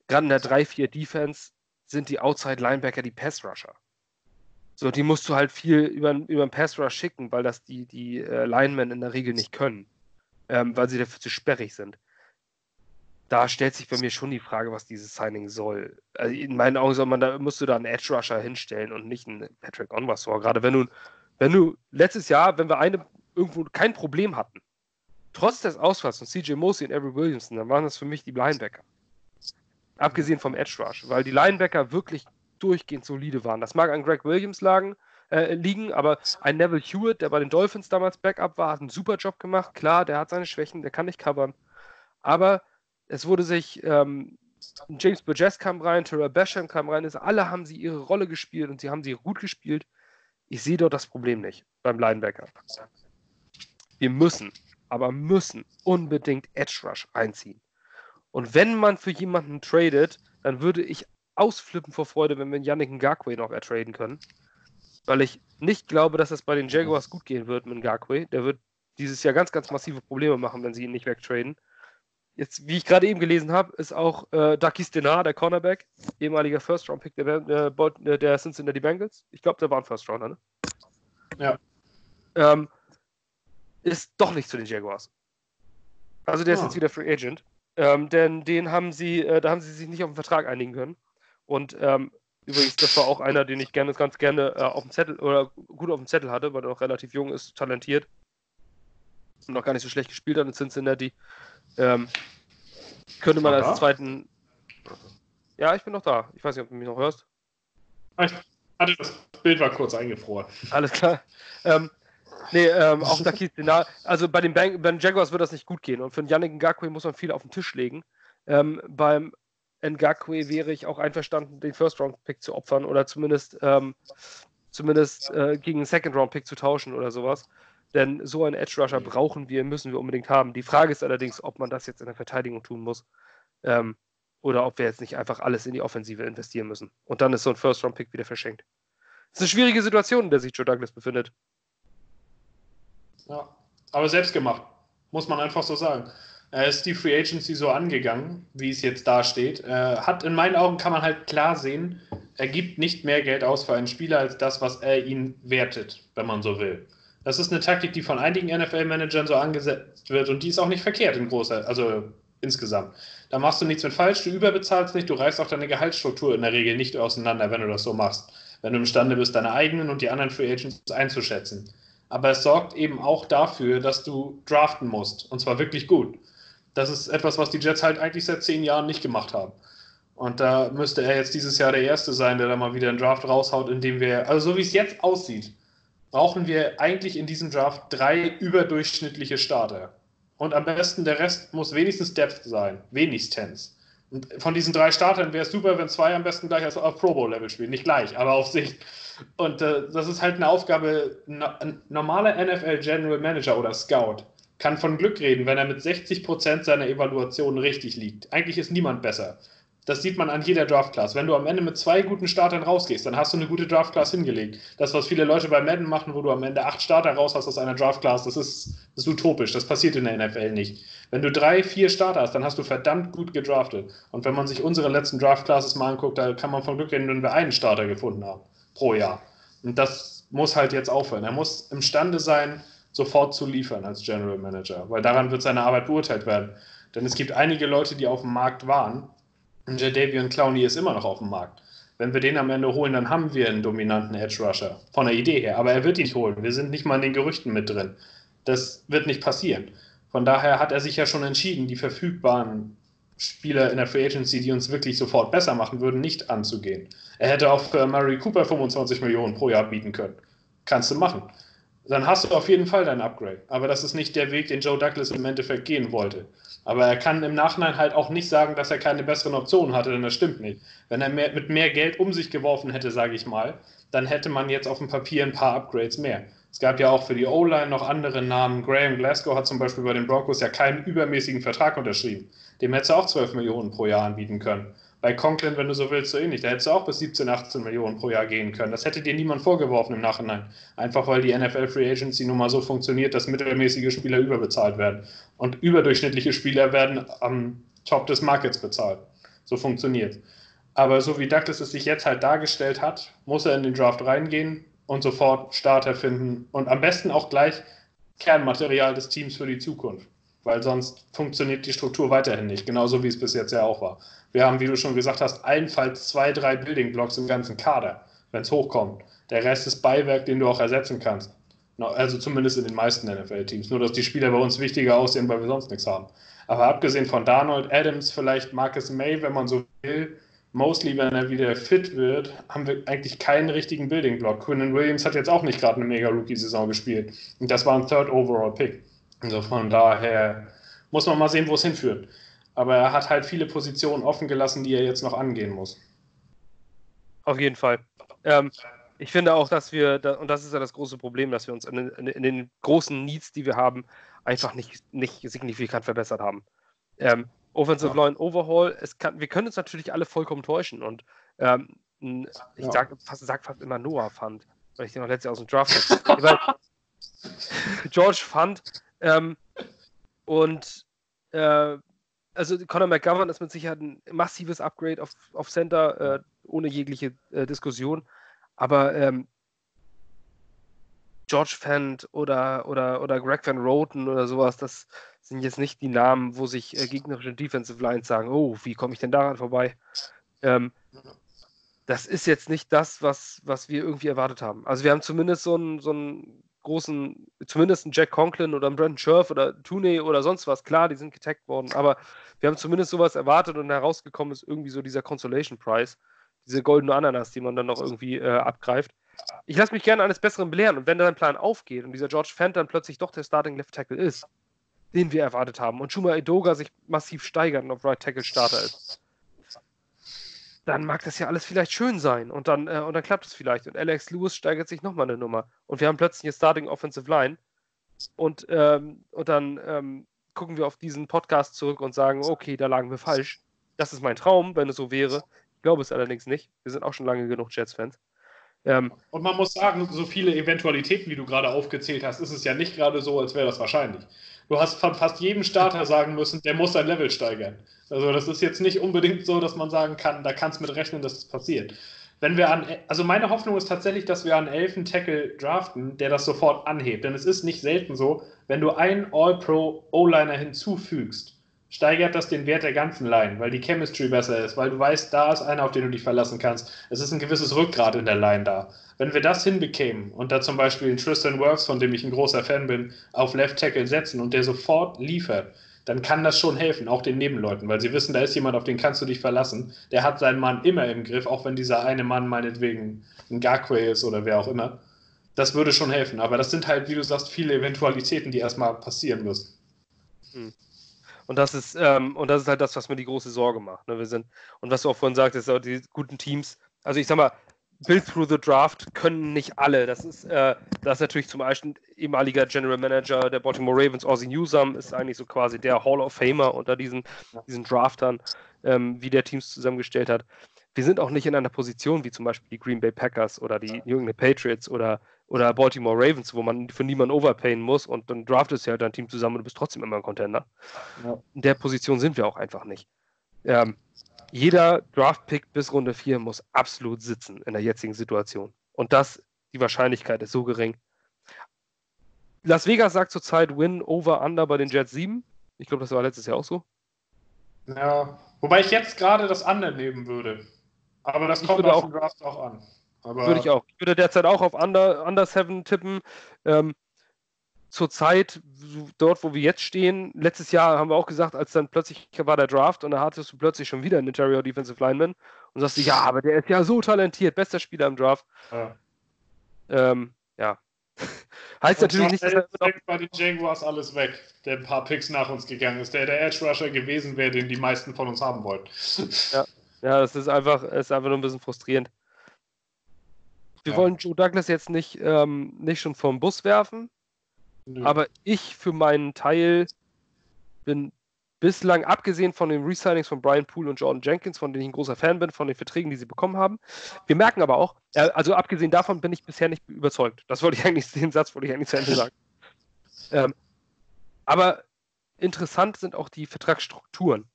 gerade in der 3-4 Defense sind die Outside Linebacker die Pass Rusher. So, die musst du halt viel über, über den Pass Rush schicken, weil das die, die äh, Linemen in der Regel nicht können, ähm, weil sie dafür zu sperrig sind. Da stellt sich bei mir schon die Frage, was dieses Signing soll. Also in meinen Augen soll man da, musst du da einen Edge Rusher hinstellen und nicht einen Patrick Onwasor. Gerade wenn du, wenn du letztes Jahr, wenn wir eine irgendwo kein Problem hatten, trotz des Ausfalls von CJ Mosley und Avery Williamson, dann waren das für mich die Linebacker. Abgesehen vom Edge Rush, weil die Linebacker wirklich durchgehend solide waren. Das mag an Greg Williams lagen, äh, liegen, aber ein Neville Hewitt, der bei den Dolphins damals Backup war, hat einen super Job gemacht. Klar, der hat seine Schwächen, der kann nicht covern. Aber es wurde sich, ähm, James Burgess kam rein, Terrell Basham kam rein, also alle haben sie ihre Rolle gespielt und sie haben sie gut gespielt. Ich sehe dort das Problem nicht beim Linebacker. Wir müssen, aber müssen unbedingt Edge Rush einziehen. Und wenn man für jemanden tradet, dann würde ich ausflippen vor Freude, wenn wir Yannick Ngakwe noch ertraden können. Weil ich nicht glaube, dass es bei den Jaguars gut gehen wird mit Ngakwe. Der wird dieses Jahr ganz, ganz massive Probleme machen, wenn sie ihn nicht wegtraden. Jetzt, wie ich gerade eben gelesen habe, ist auch äh, Ducky Stenar, der Cornerback, ehemaliger First-Round-Pick der, der, der Cincinnati Bengals. Ich glaube, der war ein First-Rounder, ne? Ja. Ähm, ist doch nicht zu den Jaguars. Also der ist ah. jetzt wieder Free Agent. Ähm, denn den haben sie, äh, da haben sie sich nicht auf den Vertrag einigen können. Und ähm, übrigens, das war auch einer, den ich gerne, ganz gerne äh, auf dem Zettel oder gut auf dem Zettel hatte, weil er noch relativ jung ist, talentiert und noch gar nicht so schlecht gespielt hat in Cincinnati. Ähm, könnte man als da? zweiten. Ja, ich bin noch da. Ich weiß nicht, ob du mich noch hörst. Ich hatte das Bild war kurz eingefroren. Alles klar. Ähm, nee, ähm, auch da Szenar. Also bei den, Bang, bei den Jaguars wird das nicht gut gehen. Und für Yannick Ngakwe muss man viel auf den Tisch legen. Ähm, beim Ngakwe wäre ich auch einverstanden, den First-Round-Pick zu opfern oder zumindest, ähm, zumindest äh, gegen einen Second-Round-Pick zu tauschen oder sowas. Denn so einen Edge-Rusher brauchen wir, müssen wir unbedingt haben. Die Frage ist allerdings, ob man das jetzt in der Verteidigung tun muss ähm, oder ob wir jetzt nicht einfach alles in die Offensive investieren müssen. Und dann ist so ein First-Round-Pick wieder verschenkt. Das ist eine schwierige Situation, in der sich Joe Douglas befindet. Ja, aber selbst gemacht, muss man einfach so sagen. Er ist die Free Agency so angegangen, wie es jetzt da steht. Er hat in meinen Augen kann man halt klar sehen, er gibt nicht mehr Geld aus für einen Spieler als das, was er ihn wertet, wenn man so will. Das ist eine Taktik, die von einigen NFL-Managern so angesetzt wird und die ist auch nicht verkehrt in großer, also insgesamt. Da machst du nichts mit falsch, du überbezahlst nicht, du reißt auch deine Gehaltsstruktur in der Regel nicht auseinander, wenn du das so machst. Wenn du imstande bist, deine eigenen und die anderen Free Agents einzuschätzen. Aber es sorgt eben auch dafür, dass du draften musst. Und zwar wirklich gut. Das ist etwas, was die Jets halt eigentlich seit zehn Jahren nicht gemacht haben. Und da müsste er jetzt dieses Jahr der Erste sein, der da mal wieder einen Draft raushaut, in dem wir, also so wie es jetzt aussieht, brauchen wir eigentlich in diesem Draft drei überdurchschnittliche Starter. Und am besten der Rest muss wenigstens Depth sein, wenigstens. Und von diesen drei Startern wäre es super, wenn zwei am besten gleich auf Pro Bowl-Level spielen. Nicht gleich, aber auf sich. Und äh, das ist halt eine Aufgabe, ein normaler NFL General Manager oder Scout kann von Glück reden, wenn er mit 60% seiner Evaluation richtig liegt. Eigentlich ist niemand besser. Das sieht man an jeder Draft-Class. Wenn du am Ende mit zwei guten Startern rausgehst, dann hast du eine gute Draft-Class hingelegt. Das, was viele Leute bei Madden machen, wo du am Ende acht Starter raus hast aus einer Draft-Class, das ist, das ist utopisch. Das passiert in der NFL nicht. Wenn du drei, vier Starter hast, dann hast du verdammt gut gedraftet. Und wenn man sich unsere letzten Draft-Classes mal anguckt, da kann man von Glück reden, wenn wir einen Starter gefunden haben pro Jahr. Und das muss halt jetzt aufhören. Er muss imstande sein, sofort zu liefern als General Manager, weil daran wird seine Arbeit beurteilt werden. Denn es gibt einige Leute, die auf dem Markt waren und Jadavion Clowney ist immer noch auf dem Markt. Wenn wir den am Ende holen, dann haben wir einen dominanten Edge Rusher von der Idee her. Aber er wird ihn nicht holen. Wir sind nicht mal in den Gerüchten mit drin. Das wird nicht passieren. Von daher hat er sich ja schon entschieden, die verfügbaren Spieler in der Free Agency, die uns wirklich sofort besser machen würden, nicht anzugehen. Er hätte auch für Murray Cooper 25 Millionen pro Jahr bieten können. Kannst du machen dann hast du auf jeden Fall dein Upgrade. Aber das ist nicht der Weg, den Joe Douglas im Endeffekt gehen wollte. Aber er kann im Nachhinein halt auch nicht sagen, dass er keine besseren Optionen hatte, denn das stimmt nicht. Wenn er mehr, mit mehr Geld um sich geworfen hätte, sage ich mal, dann hätte man jetzt auf dem Papier ein paar Upgrades mehr. Es gab ja auch für die O-Line noch andere Namen. Graham Glasgow hat zum Beispiel bei den Broncos ja keinen übermäßigen Vertrag unterschrieben. Dem hätte er auch 12 Millionen pro Jahr anbieten können. Bei Conklin, wenn du so willst, so ähnlich. Da hättest du auch bis 17, 18 Millionen pro Jahr gehen können. Das hätte dir niemand vorgeworfen im Nachhinein. Einfach weil die NFL Free Agency nun mal so funktioniert, dass mittelmäßige Spieler überbezahlt werden. Und überdurchschnittliche Spieler werden am Top des Markets bezahlt. So funktioniert. Aber so wie Douglas es sich jetzt halt dargestellt hat, muss er in den Draft reingehen und sofort Starter finden und am besten auch gleich Kernmaterial des Teams für die Zukunft. Weil sonst funktioniert die Struktur weiterhin nicht, genauso wie es bis jetzt ja auch war. Wir haben, wie du schon gesagt hast, allenfalls zwei, drei Building Blocks im ganzen Kader, wenn es hochkommt. Der Rest ist Beiwerk, den du auch ersetzen kannst. Also zumindest in den meisten NFL-Teams. Nur, dass die Spieler bei uns wichtiger aussehen, weil wir sonst nichts haben. Aber abgesehen von Darnold, Adams, vielleicht Marcus May, wenn man so will, mostly, wenn er wieder fit wird, haben wir eigentlich keinen richtigen Building-Block. Quinnen Williams hat jetzt auch nicht gerade eine Mega-Rookie-Saison gespielt. Und das war ein Third-Overall-Pick. Also von daher muss man mal sehen, wo es hinführt. Aber er hat halt viele Positionen offen gelassen, die er jetzt noch angehen muss. Auf jeden Fall. Ähm, ich finde auch, dass wir, und das ist ja das große Problem, dass wir uns in, in, in den großen Needs, die wir haben, einfach nicht, nicht signifikant verbessert haben. Ähm, Offensive ja. Line Overhaul, kann, wir können uns natürlich alle vollkommen täuschen und ähm, ich ja. sage fast, sag fast immer Noah Fund, weil ich den noch letztes Jahr aus dem Draft habe. George Fund ähm, und äh, also Conor McGovern ist mit Sicherheit ein massives Upgrade auf, auf Center, äh, ohne jegliche äh, Diskussion. Aber ähm, George Fent oder, oder, oder Greg Van Roten oder sowas, das sind jetzt nicht die Namen, wo sich äh, gegnerische Defensive Lines sagen, oh, wie komme ich denn daran vorbei? Ähm, das ist jetzt nicht das, was, was wir irgendwie erwartet haben. Also wir haben zumindest so einen, so einen großen, zumindest einen Jack Conklin oder einen Brandon Scherf oder Tooney oder sonst was. Klar, die sind getaggt worden, aber wir haben zumindest sowas erwartet und herausgekommen ist irgendwie so dieser Consolation Prize, diese goldene Ananas, die man dann noch irgendwie äh, abgreift. Ich lasse mich gerne eines Besseren belehren und wenn dein Plan aufgeht und dieser George Fent dann plötzlich doch der Starting Left Tackle ist, den wir erwartet haben und Shuma Edoga sich massiv steigert und auf Right Tackle Starter ist, dann mag das ja alles vielleicht schön sein und dann, äh, und dann klappt es vielleicht. Und Alex Lewis steigert sich nochmal eine Nummer. Und wir haben plötzlich eine Starting Offensive Line. Und, ähm, und dann ähm, gucken wir auf diesen Podcast zurück und sagen, okay, da lagen wir falsch. Das ist mein Traum, wenn es so wäre. Ich glaube es allerdings nicht. Wir sind auch schon lange genug Jets-Fans. Ähm, und man muss sagen, so viele Eventualitäten, wie du gerade aufgezählt hast, ist es ja nicht gerade so, als wäre das wahrscheinlich. Du hast von fast jedem Starter sagen müssen, der muss sein Level steigern. Also das ist jetzt nicht unbedingt so, dass man sagen kann, da kannst du mit rechnen, dass das passiert. Wenn wir an, also meine Hoffnung ist tatsächlich, dass wir an elfen Tackle draften, der das sofort anhebt. Denn es ist nicht selten so, wenn du einen All-Pro O-Liner hinzufügst, steigert das den Wert der ganzen Line, weil die Chemistry besser ist, weil du weißt, da ist einer, auf den du dich verlassen kannst. Es ist ein gewisses Rückgrat in der Line da. Wenn wir das hinbekämen und da zum Beispiel den Tristan Works, von dem ich ein großer Fan bin, auf Left Tackle setzen und der sofort liefert, dann kann das schon helfen, auch den Nebenleuten, weil sie wissen, da ist jemand, auf den kannst du dich verlassen. Der hat seinen Mann immer im Griff, auch wenn dieser eine Mann meinetwegen ein Garquay ist oder wer auch immer. Das würde schon helfen. Aber das sind halt, wie du sagst, viele Eventualitäten, die erstmal passieren müssen. Hm. Und das ist, ähm, und das ist halt das, was mir die große Sorge macht. Ne? Wir sind, und was du auch vorhin sagtest, die guten Teams, also ich sag mal, Build through the Draft können nicht alle. Das ist, äh, das ist natürlich zum Beispiel ehemaliger General Manager der Baltimore Ravens, Ozzy Newsome, ist eigentlich so quasi der Hall of Famer unter diesen, diesen Draftern, ähm, wie der Teams zusammengestellt hat. Wir sind auch nicht in einer Position wie zum Beispiel die Green Bay Packers oder die New England Patriots oder oder Baltimore Ravens, wo man für niemanden overpayen muss und dann draftest du halt dein Team zusammen und du bist trotzdem immer ein Contender. Ja. In der Position sind wir auch einfach nicht. Ähm, jeder Draft-Pick bis Runde 4 muss absolut sitzen in der jetzigen Situation. Und das, die Wahrscheinlichkeit ist so gering. Las Vegas sagt zurzeit Win over under bei den Jets 7. Ich glaube, das war letztes Jahr auch so. Ja, wobei ich jetzt gerade das andere nehmen würde. Aber das kommt auf den Draft auch an. Aber würde ich auch. Ich würde derzeit auch auf Under, Under 7 tippen. Ähm, Zurzeit, dort wo wir jetzt stehen, letztes Jahr haben wir auch gesagt, als dann plötzlich war der Draft und da hattest du plötzlich schon wieder einen Interior Defensive Lineman und sagst du, ja, aber der ist ja so talentiert, bester Spieler im Draft. Ja. Ähm, ja. heißt und natürlich nicht, dass er noch... bei den Jaguars alles weg, der ein paar Picks nach uns gegangen ist, der der Edge Rusher gewesen wäre, den die meisten von uns haben wollten. ja. ja, das ist einfach, ist einfach nur ein bisschen frustrierend wir ja. wollen Joe Douglas jetzt nicht, ähm, nicht schon vom Bus werfen, Nö. aber ich für meinen Teil bin bislang, abgesehen von den Resignings von Brian Poole und Jordan Jenkins, von denen ich ein großer Fan bin, von den Verträgen, die sie bekommen haben. Wir merken aber auch, äh, also abgesehen davon bin ich bisher nicht überzeugt. Das wollte ich eigentlich, den Satz wollte ich eigentlich zu Ende sagen. ähm, aber interessant sind auch die Vertragsstrukturen.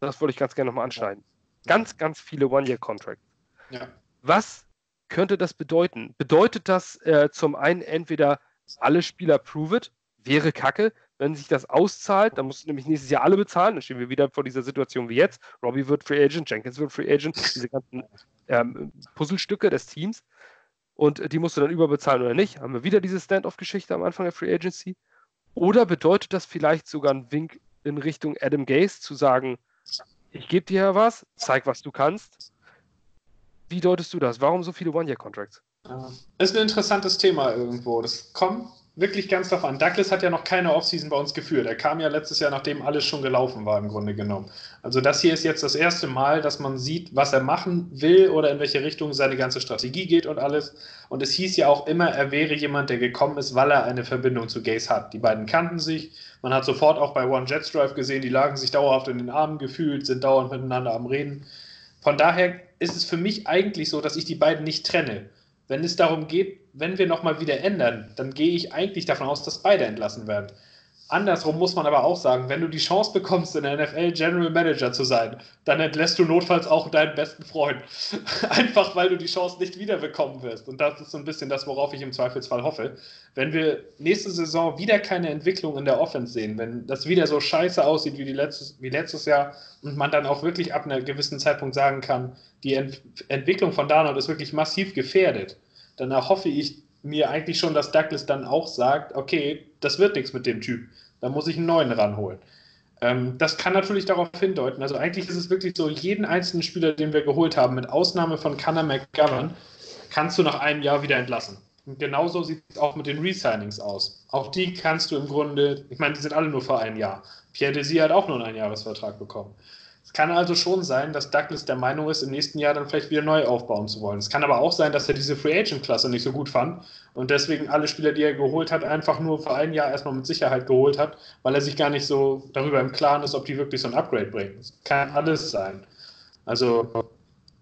Das wollte ich ganz gerne nochmal anschneiden. Ganz, ganz viele One-Year-Contracts. Ja. Was könnte das bedeuten? Bedeutet das äh, zum einen entweder alle Spieler prove it, wäre kacke, wenn sich das auszahlt, dann musst du nämlich nächstes Jahr alle bezahlen, dann stehen wir wieder vor dieser Situation wie jetzt. Robbie wird Free Agent, Jenkins wird Free Agent, diese ganzen ähm, Puzzlestücke des Teams. Und die musst du dann überbezahlen oder nicht. Haben wir wieder diese Stand-off-Geschichte am Anfang der Free Agency? Oder bedeutet das vielleicht sogar ein Wink in Richtung Adam Gase zu sagen, ich gebe dir ja was, zeig, was du kannst. Wie deutest du das? Warum so viele One-Year-Contracts? Ist ein interessantes Thema irgendwo. Das kommt wirklich ganz darauf an. Douglas hat ja noch keine Offseason bei uns geführt. Er kam ja letztes Jahr, nachdem alles schon gelaufen war, im Grunde genommen. Also das hier ist jetzt das erste Mal, dass man sieht, was er machen will oder in welche Richtung seine ganze Strategie geht und alles. Und es hieß ja auch immer, er wäre jemand, der gekommen ist, weil er eine Verbindung zu Gaze hat. Die beiden kannten sich. Man hat sofort auch bei One Jets Drive gesehen, die lagen sich dauerhaft in den Armen gefühlt, sind dauernd miteinander am Reden. Von daher ist es für mich eigentlich so, dass ich die beiden nicht trenne. Wenn es darum geht, wenn wir nochmal wieder ändern, dann gehe ich eigentlich davon aus, dass beide entlassen werden. Andersrum muss man aber auch sagen, wenn du die Chance bekommst, in der NFL General Manager zu sein, dann entlässt du notfalls auch deinen besten Freund. Einfach weil du die Chance nicht wiederbekommen wirst. Und das ist so ein bisschen das, worauf ich im Zweifelsfall hoffe. Wenn wir nächste Saison wieder keine Entwicklung in der Offense sehen, wenn das wieder so scheiße aussieht wie, die letztes, wie letztes Jahr und man dann auch wirklich ab einem gewissen Zeitpunkt sagen kann, die Ent Entwicklung von Darnold ist wirklich massiv gefährdet, dann erhoffe ich mir eigentlich schon, dass Douglas dann auch sagt, okay, das wird nichts mit dem Typ. Da muss ich einen neuen ranholen. Ähm, das kann natürlich darauf hindeuten. Also eigentlich ist es wirklich so, jeden einzelnen Spieler, den wir geholt haben, mit Ausnahme von Connor McGovern, kannst du nach einem Jahr wieder entlassen. Und genauso sieht es auch mit den Resignings aus. Auch die kannst du im Grunde, ich meine, die sind alle nur für ein Jahr. Pierre Desir hat auch nur einen Jahresvertrag bekommen. Es kann also schon sein, dass Douglas der Meinung ist, im nächsten Jahr dann vielleicht wieder neu aufbauen zu wollen. Es kann aber auch sein, dass er diese Free Agent-Klasse nicht so gut fand und deswegen alle Spieler, die er geholt hat, einfach nur für ein Jahr erstmal mit Sicherheit geholt hat, weil er sich gar nicht so darüber im Klaren ist, ob die wirklich so ein Upgrade bringen. Es kann alles sein. Also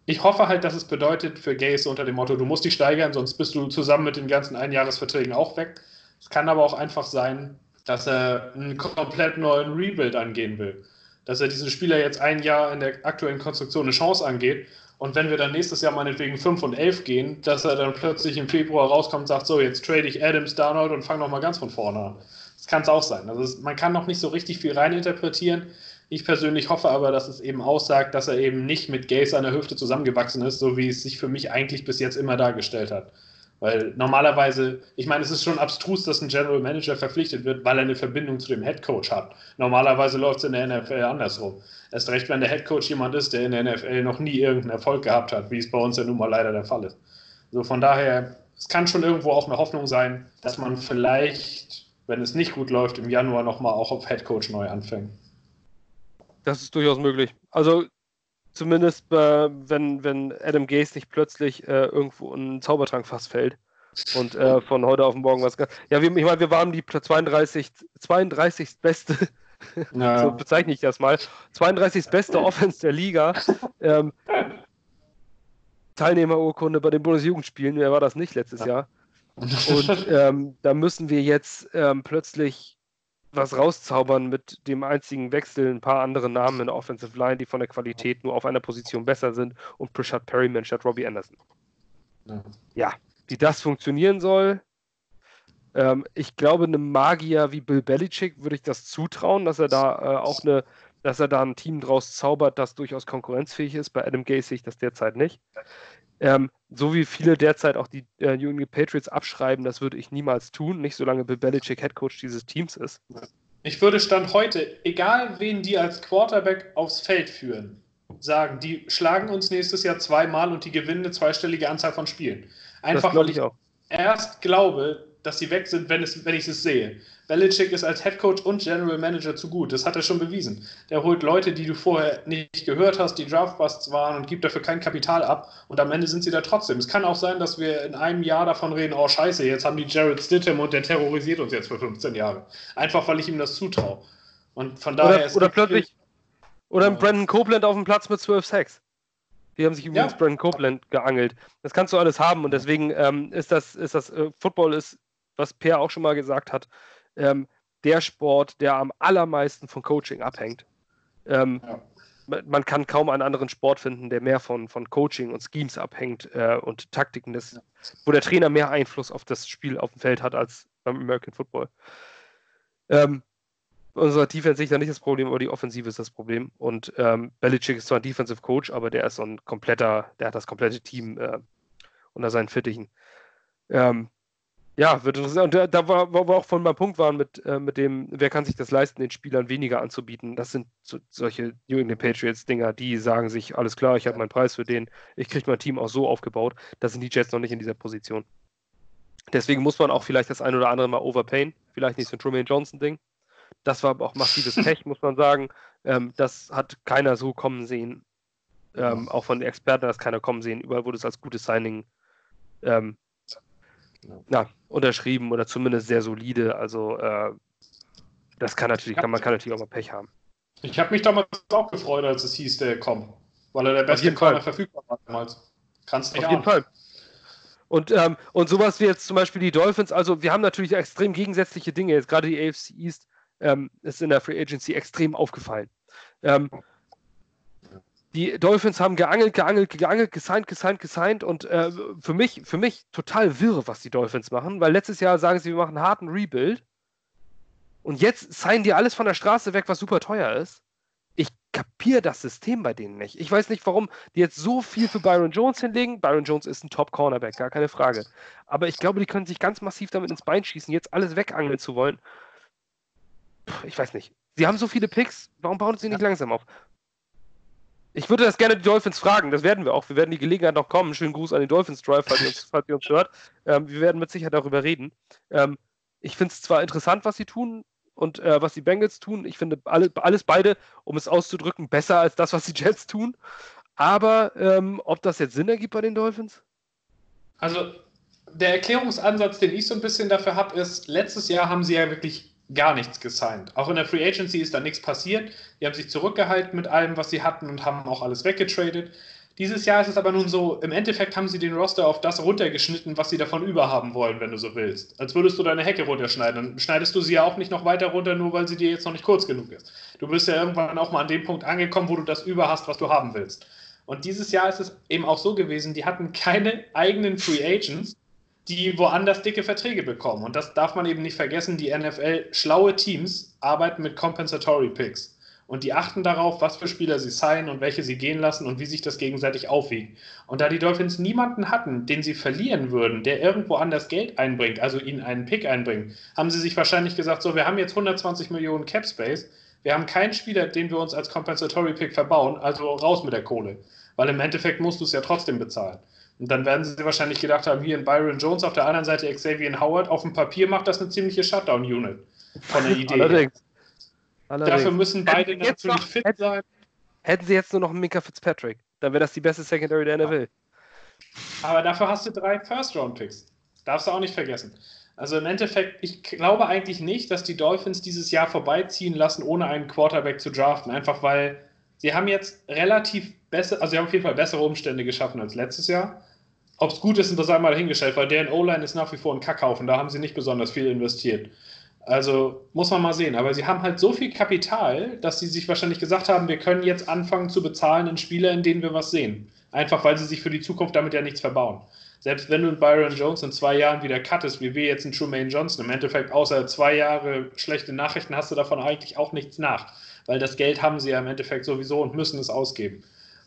ich hoffe halt, dass es bedeutet für Gays unter dem Motto, du musst dich steigern, sonst bist du zusammen mit den ganzen Einjahresverträgen auch weg. Es kann aber auch einfach sein, dass er einen komplett neuen Rebuild angehen will dass er diesen Spieler jetzt ein Jahr in der aktuellen Konstruktion eine Chance angeht. Und wenn wir dann nächstes Jahr meinetwegen 5 und 11 gehen, dass er dann plötzlich im Februar rauskommt und sagt, so, jetzt trade ich Adams, Darnold und fange nochmal ganz von vorne an. Das kann es auch sein. Also es, man kann noch nicht so richtig viel reininterpretieren. Ich persönlich hoffe aber, dass es eben aussagt, dass er eben nicht mit Gaze an der Hüfte zusammengewachsen ist, so wie es sich für mich eigentlich bis jetzt immer dargestellt hat. Weil normalerweise, ich meine, es ist schon abstrus, dass ein General Manager verpflichtet wird, weil er eine Verbindung zu dem Head Coach hat. Normalerweise läuft es in der NFL andersrum. Erst recht, wenn der Head Coach jemand ist, der in der NFL noch nie irgendeinen Erfolg gehabt hat, wie es bei uns ja nun mal leider der Fall ist. So von daher, es kann schon irgendwo auch eine Hoffnung sein, dass man vielleicht, wenn es nicht gut läuft, im Januar nochmal auch auf Head Coach neu anfängt. Das ist durchaus möglich. Also Zumindest äh, wenn, wenn Adam Gaze nicht plötzlich äh, irgendwo in einen Zaubertrank fast fällt und äh, von heute auf morgen was. Ja, wir, ich meine, wir waren die 32, 32. beste, ja. so bezeichne ich das mal, 32. beste Offense der Liga. Ähm, Teilnehmerurkunde bei den Bundesjugendspielen, wer war das nicht letztes ja. Jahr? Und ähm, da müssen wir jetzt ähm, plötzlich was rauszaubern mit dem einzigen Wechsel, ein paar andere Namen in der Offensive Line, die von der Qualität nur auf einer Position besser sind und Prashad Perryman statt Robbie Anderson. Ja, ja wie das funktionieren soll. Ähm, ich glaube, einem Magier wie Bill Belichick würde ich das zutrauen, dass er da äh, auch eine, dass er da ein Team draus zaubert, das durchaus konkurrenzfähig ist. Bei Adam Gase sehe ich das derzeit nicht. Ähm, so wie viele derzeit auch die äh, New England Patriots abschreiben, das würde ich niemals tun, nicht solange Bill Belichick Headcoach dieses Teams ist. Ich würde Stand heute, egal wen die als Quarterback aufs Feld führen, sagen, die schlagen uns nächstes Jahr zweimal und die gewinnen eine zweistellige Anzahl von Spielen. Einfach weil ich, ich erst glaube, dass sie weg sind, wenn, es, wenn ich es sehe. Belichick ist als Head Coach und General Manager zu gut. Das hat er schon bewiesen. Der holt Leute, die du vorher nicht gehört hast, die Draftbusts waren und gibt dafür kein Kapital ab. Und am Ende sind sie da trotzdem. Es kann auch sein, dass wir in einem Jahr davon reden, oh scheiße, jetzt haben die Jared Stidham und der terrorisiert uns jetzt für 15 Jahre. Einfach, weil ich ihm das zutraue. Und von daher oder, ist oder plötzlich oder ein Brandon Copeland auf dem Platz mit 12 Sacks. Die haben sich übrigens ja. Brandon Copeland geangelt. Das kannst du alles haben und deswegen ähm, ist das, ist das äh, Football ist, was Per auch schon mal gesagt hat, ähm, der Sport, der am allermeisten von Coaching abhängt. Ähm, ja. man, kann kaum einen anderen Sport finden, der mehr von, von Coaching und Schemes abhängt äh, und Taktiken, ist, ja. wo der Trainer mehr Einfluss auf das Spiel auf dem Feld hat als beim American Football. Ähm, unserer Defense sicher nicht das Problem, aber die Offensive ist das Problem. Und ähm, Belichick ist zwar ein Defensive Coach, aber der ist so ein kompletter, der hat das komplette Team äh, unter seinen Fittichen. Ähm, ja, wird interessant. Und da, war, wo wir auch von meinem Punkt waren mit, äh, mit dem, wer kann sich das leisten, den Spielern weniger anzubieten. Das sind so, solche New England Patriots-Dinger, die sagen sich, alles klar, ich habe meinen Preis für den, ich kriege mein Team auch so aufgebaut. Da sind die Jets noch nicht in dieser Position. Deswegen muss man auch vielleicht das ein oder andere mal overpayen. Vielleicht nicht so ein Truman Johnson-Ding. Das war auch massives Pech, muss man sagen. Ähm, das hat keiner so kommen sehen. Ähm, auch von den Experten hat das keiner kommen sehen. Überall wurde es als gutes Signing ähm, ja, unterschrieben oder zumindest sehr solide. Also äh, das kann natürlich, kann, man kann natürlich auch mal Pech haben. Ich habe mich damals auch gefreut, als es hieß, der kommt, weil er der beste Corner verfügbar war damals. Kannst nicht Auf jeden Fall. Und, ähm, und sowas wie jetzt zum Beispiel die Dolphins, also wir haben natürlich extrem gegensätzliche Dinge, jetzt gerade die AFC East ähm, ist in der Free Agency extrem aufgefallen. Ähm, die Dolphins haben geangelt, geangelt, geangelt, gesigned, gesigned, gesigned und äh, für, mich, für mich total wirr, was die Dolphins machen, weil letztes Jahr sagen sie, wir machen einen harten Rebuild und jetzt signen die alles von der Straße weg, was super teuer ist. Ich kapiere das System bei denen nicht. Ich weiß nicht, warum die jetzt so viel für Byron Jones hinlegen. Byron Jones ist ein Top-Cornerback, gar keine Frage. Aber ich glaube, die können sich ganz massiv damit ins Bein schießen, jetzt alles wegangeln zu wollen ich weiß nicht. Sie haben so viele Picks, warum bauen sie nicht ja. langsam auf? Ich würde das gerne die Dolphins fragen, das werden wir auch. Wir werden die Gelegenheit noch kommen. Schönen Gruß an den Dolphins Drive, falls ihr uns, falls ihr uns hört. Ähm, wir werden mit Sicherheit darüber reden. Ähm, ich finde es zwar interessant, was sie tun und äh, was die Bengals tun. Ich finde alle, alles beide, um es auszudrücken, besser als das, was die Jets tun. Aber ähm, ob das jetzt Sinn ergibt bei den Dolphins? Also der Erklärungsansatz, den ich so ein bisschen dafür habe, ist, letztes Jahr haben sie ja wirklich gar nichts gesigned. Auch in der Free Agency ist da nichts passiert. Die haben sich zurückgehalten mit allem, was sie hatten und haben auch alles weggetradet. Dieses Jahr ist es aber nun so, im Endeffekt haben sie den Roster auf das runtergeschnitten, was sie davon überhaben wollen, wenn du so willst. Als würdest du deine Hecke runterschneiden. Dann schneidest du sie ja auch nicht noch weiter runter, nur weil sie dir jetzt noch nicht kurz genug ist. Du bist ja irgendwann auch mal an dem Punkt angekommen, wo du das über hast, was du haben willst. Und dieses Jahr ist es eben auch so gewesen, die hatten keine eigenen Free Agents, die woanders dicke Verträge bekommen. Und das darf man eben nicht vergessen. Die NFL, schlaue Teams, arbeiten mit Compensatory Picks. Und die achten darauf, was für Spieler sie signen und welche sie gehen lassen und wie sich das gegenseitig aufwiegt. Und da die Dolphins niemanden hatten, den sie verlieren würden, der irgendwo anders Geld einbringt, also ihnen einen Pick einbringt, haben sie sich wahrscheinlich gesagt, so, wir haben jetzt 120 Millionen Cap Space, wir haben keinen Spieler, den wir uns als Compensatory Pick verbauen, also raus mit der Kohle. Weil im Endeffekt musst du es ja trotzdem bezahlen. Und dann werden sie wahrscheinlich gedacht haben, hier in Byron Jones, auf der anderen Seite Xavier Howard. Auf dem Papier macht das eine ziemliche Shutdown-Unit von der Idee. Allerdings. Allerdings. Dafür müssen beide natürlich noch, fit hätten, sein. Hätten sie jetzt nur noch einen Minka Fitzpatrick, dann wäre das die beste Secondary der NFL. Aber dafür hast du drei First-Round-Picks. Darfst du auch nicht vergessen. Also im Endeffekt, ich glaube eigentlich nicht, dass die Dolphins dieses Jahr vorbeiziehen lassen, ohne einen Quarterback zu draften. Einfach weil sie haben jetzt relativ besser, also sie haben auf jeden Fall bessere Umstände geschaffen als letztes Jahr. Ob es gut ist, das einmal dahingestellt, weil deren O-Line ist nach wie vor ein Kackhaufen, da haben sie nicht besonders viel investiert. Also muss man mal sehen. Aber sie haben halt so viel Kapital, dass sie sich wahrscheinlich gesagt haben, wir können jetzt anfangen zu bezahlen in Spieler, in denen wir was sehen. Einfach weil sie sich für die Zukunft damit ja nichts verbauen. Selbst wenn du einen Byron Jones in zwei Jahren wieder cuttest, wie wir jetzt einen Trumaine Johnson, im Endeffekt außer zwei Jahre schlechte Nachrichten hast du davon eigentlich auch nichts nach. Weil das Geld haben sie ja im Endeffekt sowieso und müssen es ausgeben.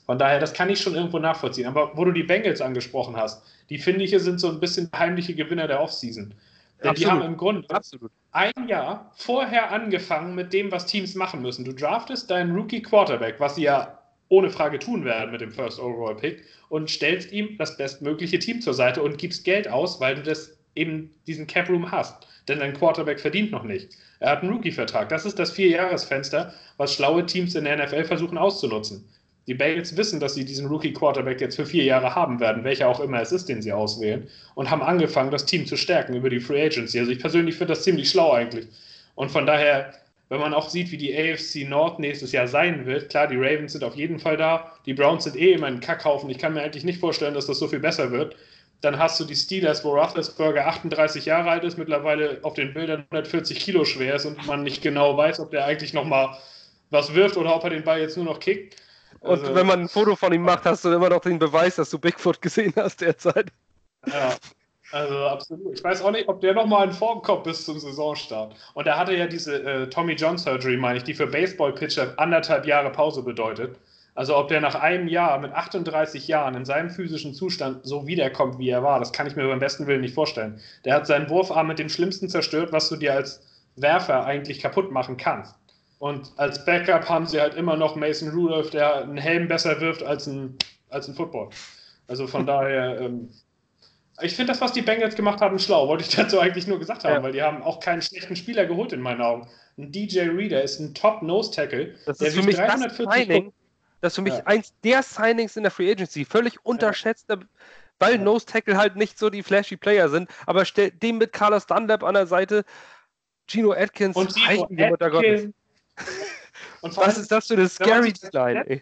Von daher, das kann ich schon irgendwo nachvollziehen. Aber wo du die Bengals angesprochen hast, die finde ich sind so ein bisschen heimliche Gewinner der Offseason. Denn Absolut. die haben im Grunde Absolut. ein Jahr vorher angefangen mit dem, was Teams machen müssen. Du draftest deinen Rookie Quarterback, was sie ja ohne Frage tun werden mit dem First Overall Pick, und stellst ihm das bestmögliche Team zur Seite und gibst Geld aus, weil du das eben diesen Cap Room hast. Denn dein Quarterback verdient noch nicht. Er hat einen Rookie-Vertrag. Das ist das Vierjahresfenster, was schlaue Teams in der NFL versuchen auszunutzen. Die Bengals wissen, dass sie diesen Rookie-Quarterback jetzt für vier Jahre haben werden, welcher auch immer es ist, den sie auswählen, und haben angefangen, das Team zu stärken über die Free Agency. Also ich persönlich finde das ziemlich schlau eigentlich. Und von daher, wenn man auch sieht, wie die AFC North nächstes Jahr sein wird, klar, die Ravens sind auf jeden Fall da, die Browns sind eh immer ein Kackhaufen. Ich kann mir eigentlich nicht vorstellen, dass das so viel besser wird. Dann hast du die Steelers, wo Roethlisberger 38 Jahre alt ist, mittlerweile auf den Bildern 140 Kilo schwer ist und man nicht genau weiß, ob der eigentlich nochmal was wirft oder ob er den Ball jetzt nur noch kickt. Und also, wenn man ein Foto von ihm macht, hast du immer noch den Beweis, dass du Bigfoot gesehen hast derzeit. Ja, also absolut. Ich weiß auch nicht, ob der nochmal in Form kommt bis zum Saisonstart. Und er hatte ja diese äh, Tommy John Surgery, meine ich, die für Baseball-Pitcher anderthalb Jahre Pause bedeutet. Also ob der nach einem Jahr mit 38 Jahren in seinem physischen Zustand so wiederkommt, wie er war, das kann ich mir beim besten Willen nicht vorstellen. Der hat seinen Wurfarm mit dem Schlimmsten zerstört, was du dir als Werfer eigentlich kaputt machen kannst. Und als Backup haben sie halt immer noch Mason Rudolph, der einen Helm besser wirft als ein, als ein Football. Also von daher, ähm, ich finde das, was die Bengals gemacht haben, schlau. Wollte ich dazu eigentlich nur gesagt haben, ja. weil die haben auch keinen schlechten Spieler geholt in meinen Augen. Ein DJ Reader ist ein Top-Nose-Tackle. Das ist für mich 340 das Signing, das ist für mich ja. eins der Signings in der Free Agency. Völlig unterschätzt, weil ja. Nose-Tackle halt nicht so die flashy Player sind. Aber dem mit Carlos Dunlap an der Seite, Gino Atkins, und Gino Atkins, und was ist das für eine scary Line,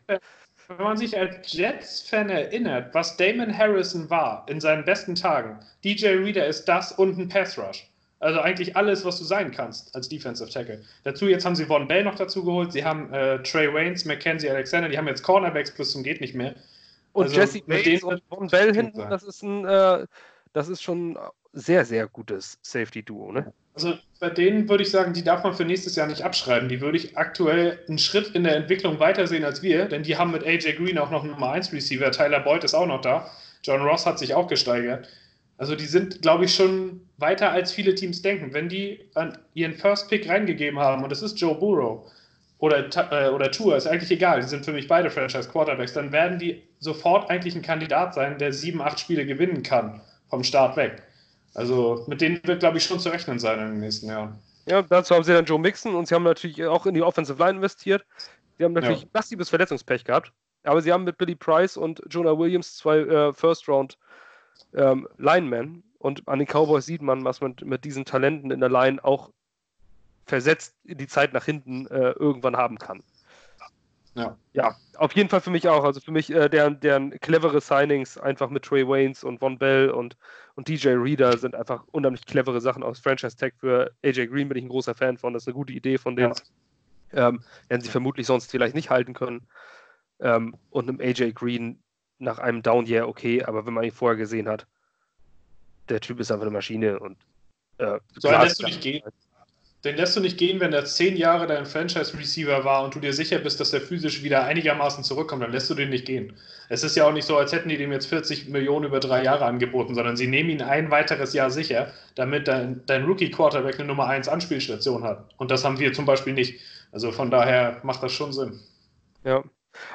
Wenn man sich als Jets-Fan erinnert, was Damon Harrison war in seinen besten Tagen, DJ Reader ist das und ein Pass-Rush. Also eigentlich alles, was du sein kannst als Defensive Tackle. Dazu jetzt haben sie Von Bell noch dazu geholt. Sie haben äh, Trey Waynes, Mackenzie Alexander. Die haben jetzt Cornerbacks plus zum geht nicht mehr. Und also Jesse Bates und Von Bell hinten, das ist ein, äh, das ist schon sehr, sehr gutes Safety-Duo, ne? Also bei denen würde ich sagen, die darf man für nächstes Jahr nicht abschreiben. Die würde ich aktuell einen Schritt in der Entwicklung weitersehen als wir, denn die haben mit AJ Green auch noch einen Nummer 1 Receiver. Tyler Boyd ist auch noch da. John Ross hat sich auch gesteigert. Also die sind, glaube ich, schon weiter als viele Teams denken. Wenn die ihren First Pick reingegeben haben und es ist Joe Burrow oder, äh, oder Tour, ist eigentlich egal, die sind für mich beide Franchise Quarterbacks, dann werden die sofort eigentlich ein Kandidat sein, der sieben, acht Spiele gewinnen kann vom Start weg. Also mit denen wird, glaube ich, schon zu rechnen sein in den nächsten Jahren. Ja, dazu haben sie dann Joe Mixon und sie haben natürlich auch in die Offensive Line investiert. Sie haben natürlich ja. massives Verletzungspech gehabt, aber sie haben mit Billy Price und Jonah Williams zwei äh, First-Round ähm, Linemen und an den Cowboys sieht man, was man mit diesen Talenten in der Line auch versetzt in die Zeit nach hinten äh, irgendwann haben kann. Ja. ja, auf jeden Fall für mich auch. Also für mich äh, deren, deren clevere Signings einfach mit Trey Waynes und Von Bell und, und DJ Reader sind einfach unheimlich clevere Sachen aus Franchise Tag. Für AJ Green bin ich ein großer Fan von. Das ist eine gute Idee von denen. Ja. Ähm, werden sie vermutlich sonst vielleicht nicht halten können. Ähm, und einem AJ Green nach einem Down Year okay, aber wenn man ihn vorher gesehen hat, der Typ ist einfach eine Maschine und äh, so lässt du nicht gehen. Den lässt du nicht gehen, wenn er zehn Jahre dein Franchise-Receiver war und du dir sicher bist, dass der physisch wieder einigermaßen zurückkommt, dann lässt du den nicht gehen. Es ist ja auch nicht so, als hätten die dem jetzt 40 Millionen über drei Jahre angeboten, sondern sie nehmen ihn ein weiteres Jahr sicher, damit dein, dein Rookie-Quarterback eine Nummer 1 Anspielstation hat. Und das haben wir zum Beispiel nicht. Also von daher macht das schon Sinn. Ja.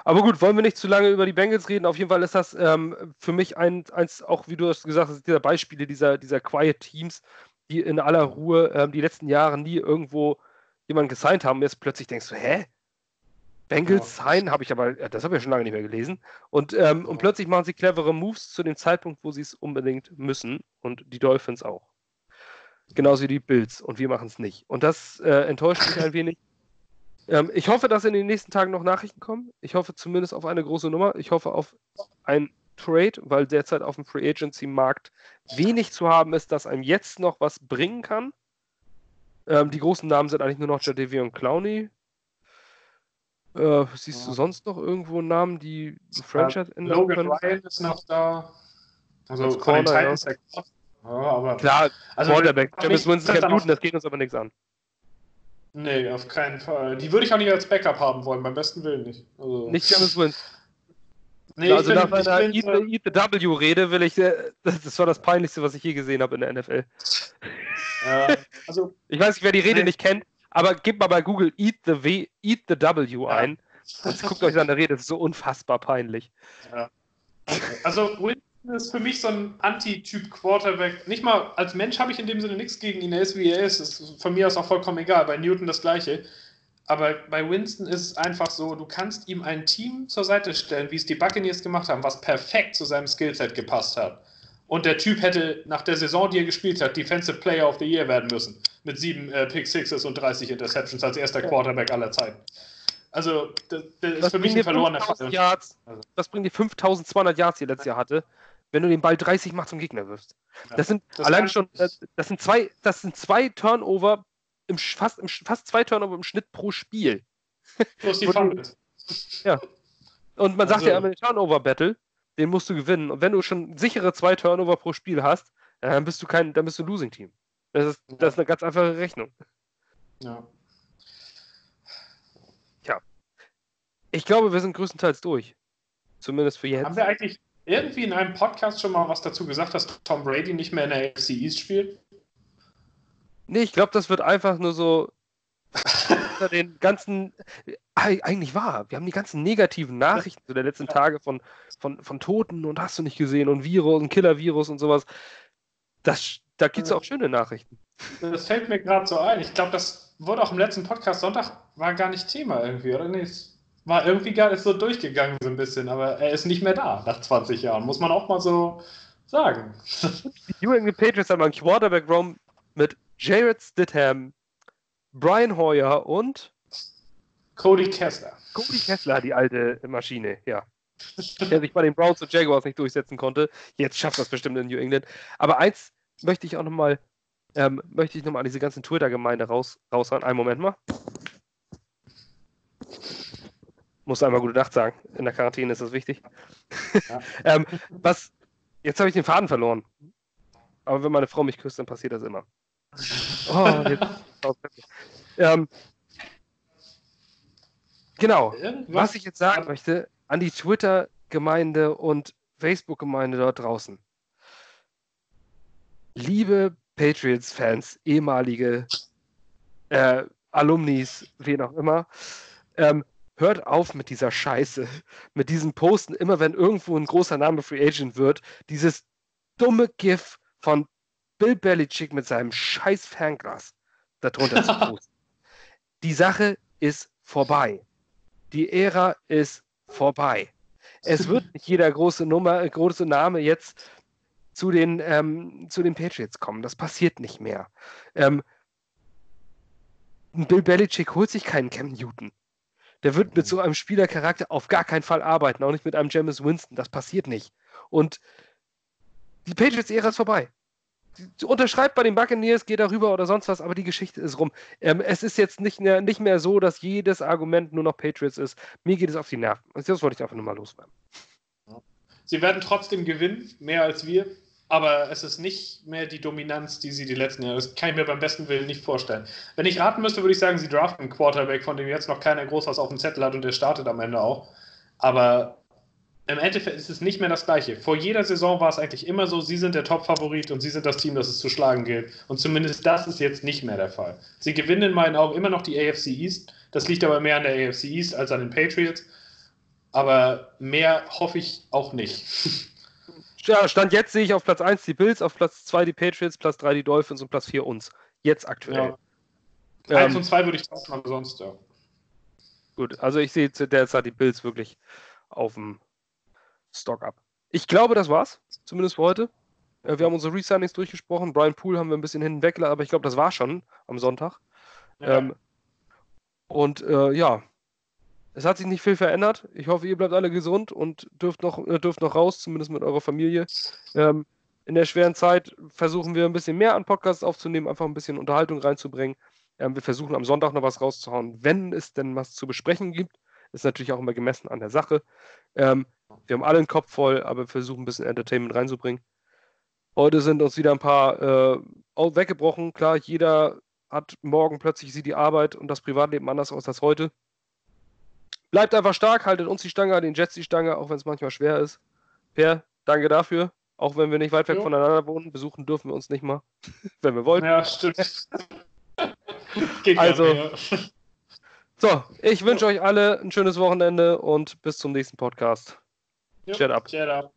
Aber gut, wollen wir nicht zu lange über die Bengals reden. Auf jeden Fall ist das ähm, für mich ein, eins, auch wie du es gesagt hast, dieser Beispiele dieser, dieser Quiet Teams, die in aller Ruhe ähm, die letzten Jahre nie irgendwo jemanden gesigned haben. Jetzt plötzlich denkst du, hä? Bengals ja. sign, habe ich aber, das habe ich ja schon lange nicht mehr gelesen. Und, ähm, und plötzlich machen sie clevere Moves zu dem Zeitpunkt, wo sie es unbedingt müssen. Und die Dolphins auch. Genauso wie die Bills. Und wir machen es nicht. Und das äh, enttäuscht mich ein wenig. Ähm, ich hoffe, dass in den nächsten Tagen noch Nachrichten kommen. Ich hoffe zumindest auf eine große Nummer. Ich hoffe auf ein Trade, weil derzeit auf dem Free Agency Markt wenig zu haben ist, das einem jetzt noch was bringen kann. Ähm, die großen Namen sind eigentlich nur noch Jadevi und Clowney. Äh, siehst ja. du sonst noch irgendwo Namen, die die Franchise ändern Logan können? Ryan ist noch da. Also von Corner, den Titans ja. ja. aber Klar, also Quarterback. James Winston kann bluten, das geht uns aber nichts an. Nee, auf keinen Fall. Die würde ich auch nicht als Backup haben wollen, beim besten Willen nicht. Also. Nicht James Winston. Nee, also nach meiner Eat the W-Rede will ich, äh, das war das Peinlichste, was ich je gesehen habe in der NFL. Ja, also, ich weiß nicht, wer die Rede nee. nicht kennt, aber gebt mal bei Google Eat the, w, Eat the W ein und guckt euch seine Rede, das ist so unfassbar peinlich. Ja. Also ist für mich so ein Anti-Typ Quarterback. Nicht mal als Mensch habe ich in dem Sinne nichts gegen ihn. Er ist wie er ist. Das ist von mir aus auch vollkommen egal. Bei Newton das Gleiche. Aber bei Winston ist es einfach so, du kannst ihm ein Team zur Seite stellen, wie es die Buccaneers gemacht haben, was perfekt zu seinem Skillset gepasst hat. Und der Typ hätte nach der Saison, die er gespielt hat, Defensive Player of the Year werden müssen. Mit sieben äh, Pick Sixes und 30 Interceptions als erster Quarterback aller Zeiten. Also, das, das ist für mich ein verlorener Fall. Yards, also. Das bringt die 5200 Yards, die er letztes Jahr hatte, wenn du den Ball 30 Mal zum Gegner wirfst. Ja, das sind das allein schon, das, das, sind zwei, das sind zwei Turnover, im, fast, im, fast zwei Turnover im Schnitt pro Spiel. Plus die Fumbles. Ja. Und man also, sagt ja immer, Turnover-Battle, den musst du gewinnen. Und wenn du schon sichere zwei Turnover pro Spiel hast, dann bist du kein, dann bist du ein Losing-Team. Das ist, das ist eine ganz einfache Rechnung. Ja. Tja. Ich glaube, wir sind größtenteils durch. Zumindest für jetzt. Haben wir eigentlich irgendwie in einem Podcast schon mal was dazu gesagt, dass Tom Brady nicht mehr in der AFC East spielt? Nee, ich glaube, das wird einfach nur so unter den ganzen, eigentlich wahr, wir haben die ganzen negativen Nachrichten zu der letzten Tage von, von, von Toten und hast du nicht gesehen und Virus und Killer-Virus und sowas. Das, da gibt es auch schöne Nachrichten. Das fällt mir gerade so ein. Ich glaube, das wurde auch im letzten Podcast Sonntag, war gar nicht Thema irgendwie, oder? Nee, es war irgendwie gar nicht so durchgegangen so ein bisschen, aber er ist nicht mehr da nach 20 Jahren, muss man auch mal so sagen. Die New England Patriots haben einen Quarterback-Raum mit Jared Stidham, Brian Hoyer und Cody Kessler. Cody Kessler, die alte Maschine, ja. Der sich bei den Browns und Jaguars nicht durchsetzen konnte. Jetzt schafft das bestimmt in New England. Aber eins möchte ich auch nochmal, ähm, möchte ich nochmal an diese ganzen Twitter-Gemeinde raus, raushauen. Einen Moment mal. Muss einmal gute Nacht sagen. In der Quarantäne ist das wichtig. Ja. ähm, was, jetzt habe ich den Faden verloren. Aber wenn meine Frau mich küsst, dann passiert das immer. Oh, ähm, genau. Was ich jetzt sagen möchte, an die Twitter-Gemeinde und Facebook-Gemeinde dort draußen. Liebe Patriots-Fans, ehemalige äh, Alumnis, wen auch immer, ähm, hört auf mit dieser Scheiße, mit diesem Posten, immer wenn irgendwo ein großer Name Free Agent wird, dieses dumme GIF von Bill Belichick mit seinem scheiß Fernglas darunter zu posten. Die Sache ist vorbei. Die Ära ist vorbei. Es wird nicht jeder große Nummer, große Name jetzt zu den, ähm, zu den Patriots kommen. Das passiert nicht mehr. Ähm, Bill Belichick holt sich keinen Cam Newton. Der wird mit so einem Spielercharakter auf gar keinen Fall arbeiten, auch nicht mit einem James Winston. Das passiert nicht. Und die Patriots-Ära ist vorbei unterschreibt bei den Buccaneers, geht darüber oder sonst was, aber die Geschichte ist rum. Ähm, es ist jetzt nicht mehr, nicht mehr so, dass jedes Argument nur noch Patriots ist. Mir geht es auf die Nerven. Das wollte ich einfach nur mal loswerden. Sie werden trotzdem gewinnen, mehr als wir, aber es ist nicht mehr die Dominanz, die sie die letzten Jahre. Das kann ich mir beim besten Willen nicht vorstellen. Wenn ich raten müsste, würde ich sagen, sie draften einen Quarterback, von dem jetzt noch keiner groß was auf dem Zettel hat und der startet am Ende auch. Aber im Endeffekt ist es nicht mehr das Gleiche. Vor jeder Saison war es eigentlich immer so, sie sind der Top-Favorit und sie sind das Team, das es zu schlagen gilt. Und zumindest das ist jetzt nicht mehr der Fall. Sie gewinnen in meinen Augen immer noch die AFC East. Das liegt aber mehr an der AFC East als an den Patriots. Aber mehr hoffe ich auch nicht. Ja, Stand jetzt sehe ich auf Platz 1 die Bills, auf Platz 2 die Patriots, Platz 3 die Dolphins und Platz 4 uns. Jetzt aktuell. Ja. 1 ähm, und 2 würde ich tauschen, aber sonst, ja. Gut, also ich sehe derzeit die Bills wirklich auf dem Stock ab. Ich glaube, das war's, zumindest für heute. Äh, wir haben unsere Resignings durchgesprochen. Brian Poole haben wir ein bisschen hinweg, aber ich glaube, das war schon am Sonntag. Ja. Ähm, und äh, ja, es hat sich nicht viel verändert. Ich hoffe, ihr bleibt alle gesund und dürft noch, äh, dürft noch raus, zumindest mit eurer Familie. Ähm, in der schweren Zeit versuchen wir ein bisschen mehr an Podcasts aufzunehmen, einfach ein bisschen Unterhaltung reinzubringen. Ähm, wir versuchen am Sonntag noch was rauszuhauen, wenn es denn was zu besprechen gibt. Ist natürlich auch immer gemessen an der Sache. Ähm, wir haben alle den Kopf voll, aber wir versuchen ein bisschen Entertainment reinzubringen. Heute sind uns wieder ein paar äh, weggebrochen. Klar, jeder hat morgen plötzlich sieht die Arbeit und das Privatleben anders aus als heute. Bleibt einfach stark, haltet uns die Stange, den Jets die Stange, auch wenn es manchmal schwer ist. Per, danke dafür. Auch wenn wir nicht weit weg jo. voneinander wohnen, besuchen dürfen wir uns nicht mal, wenn wir wollen. Ja, stimmt. also, so, ich wünsche euch alle ein schönes Wochenende und bis zum nächsten Podcast. Chat up. Chat up.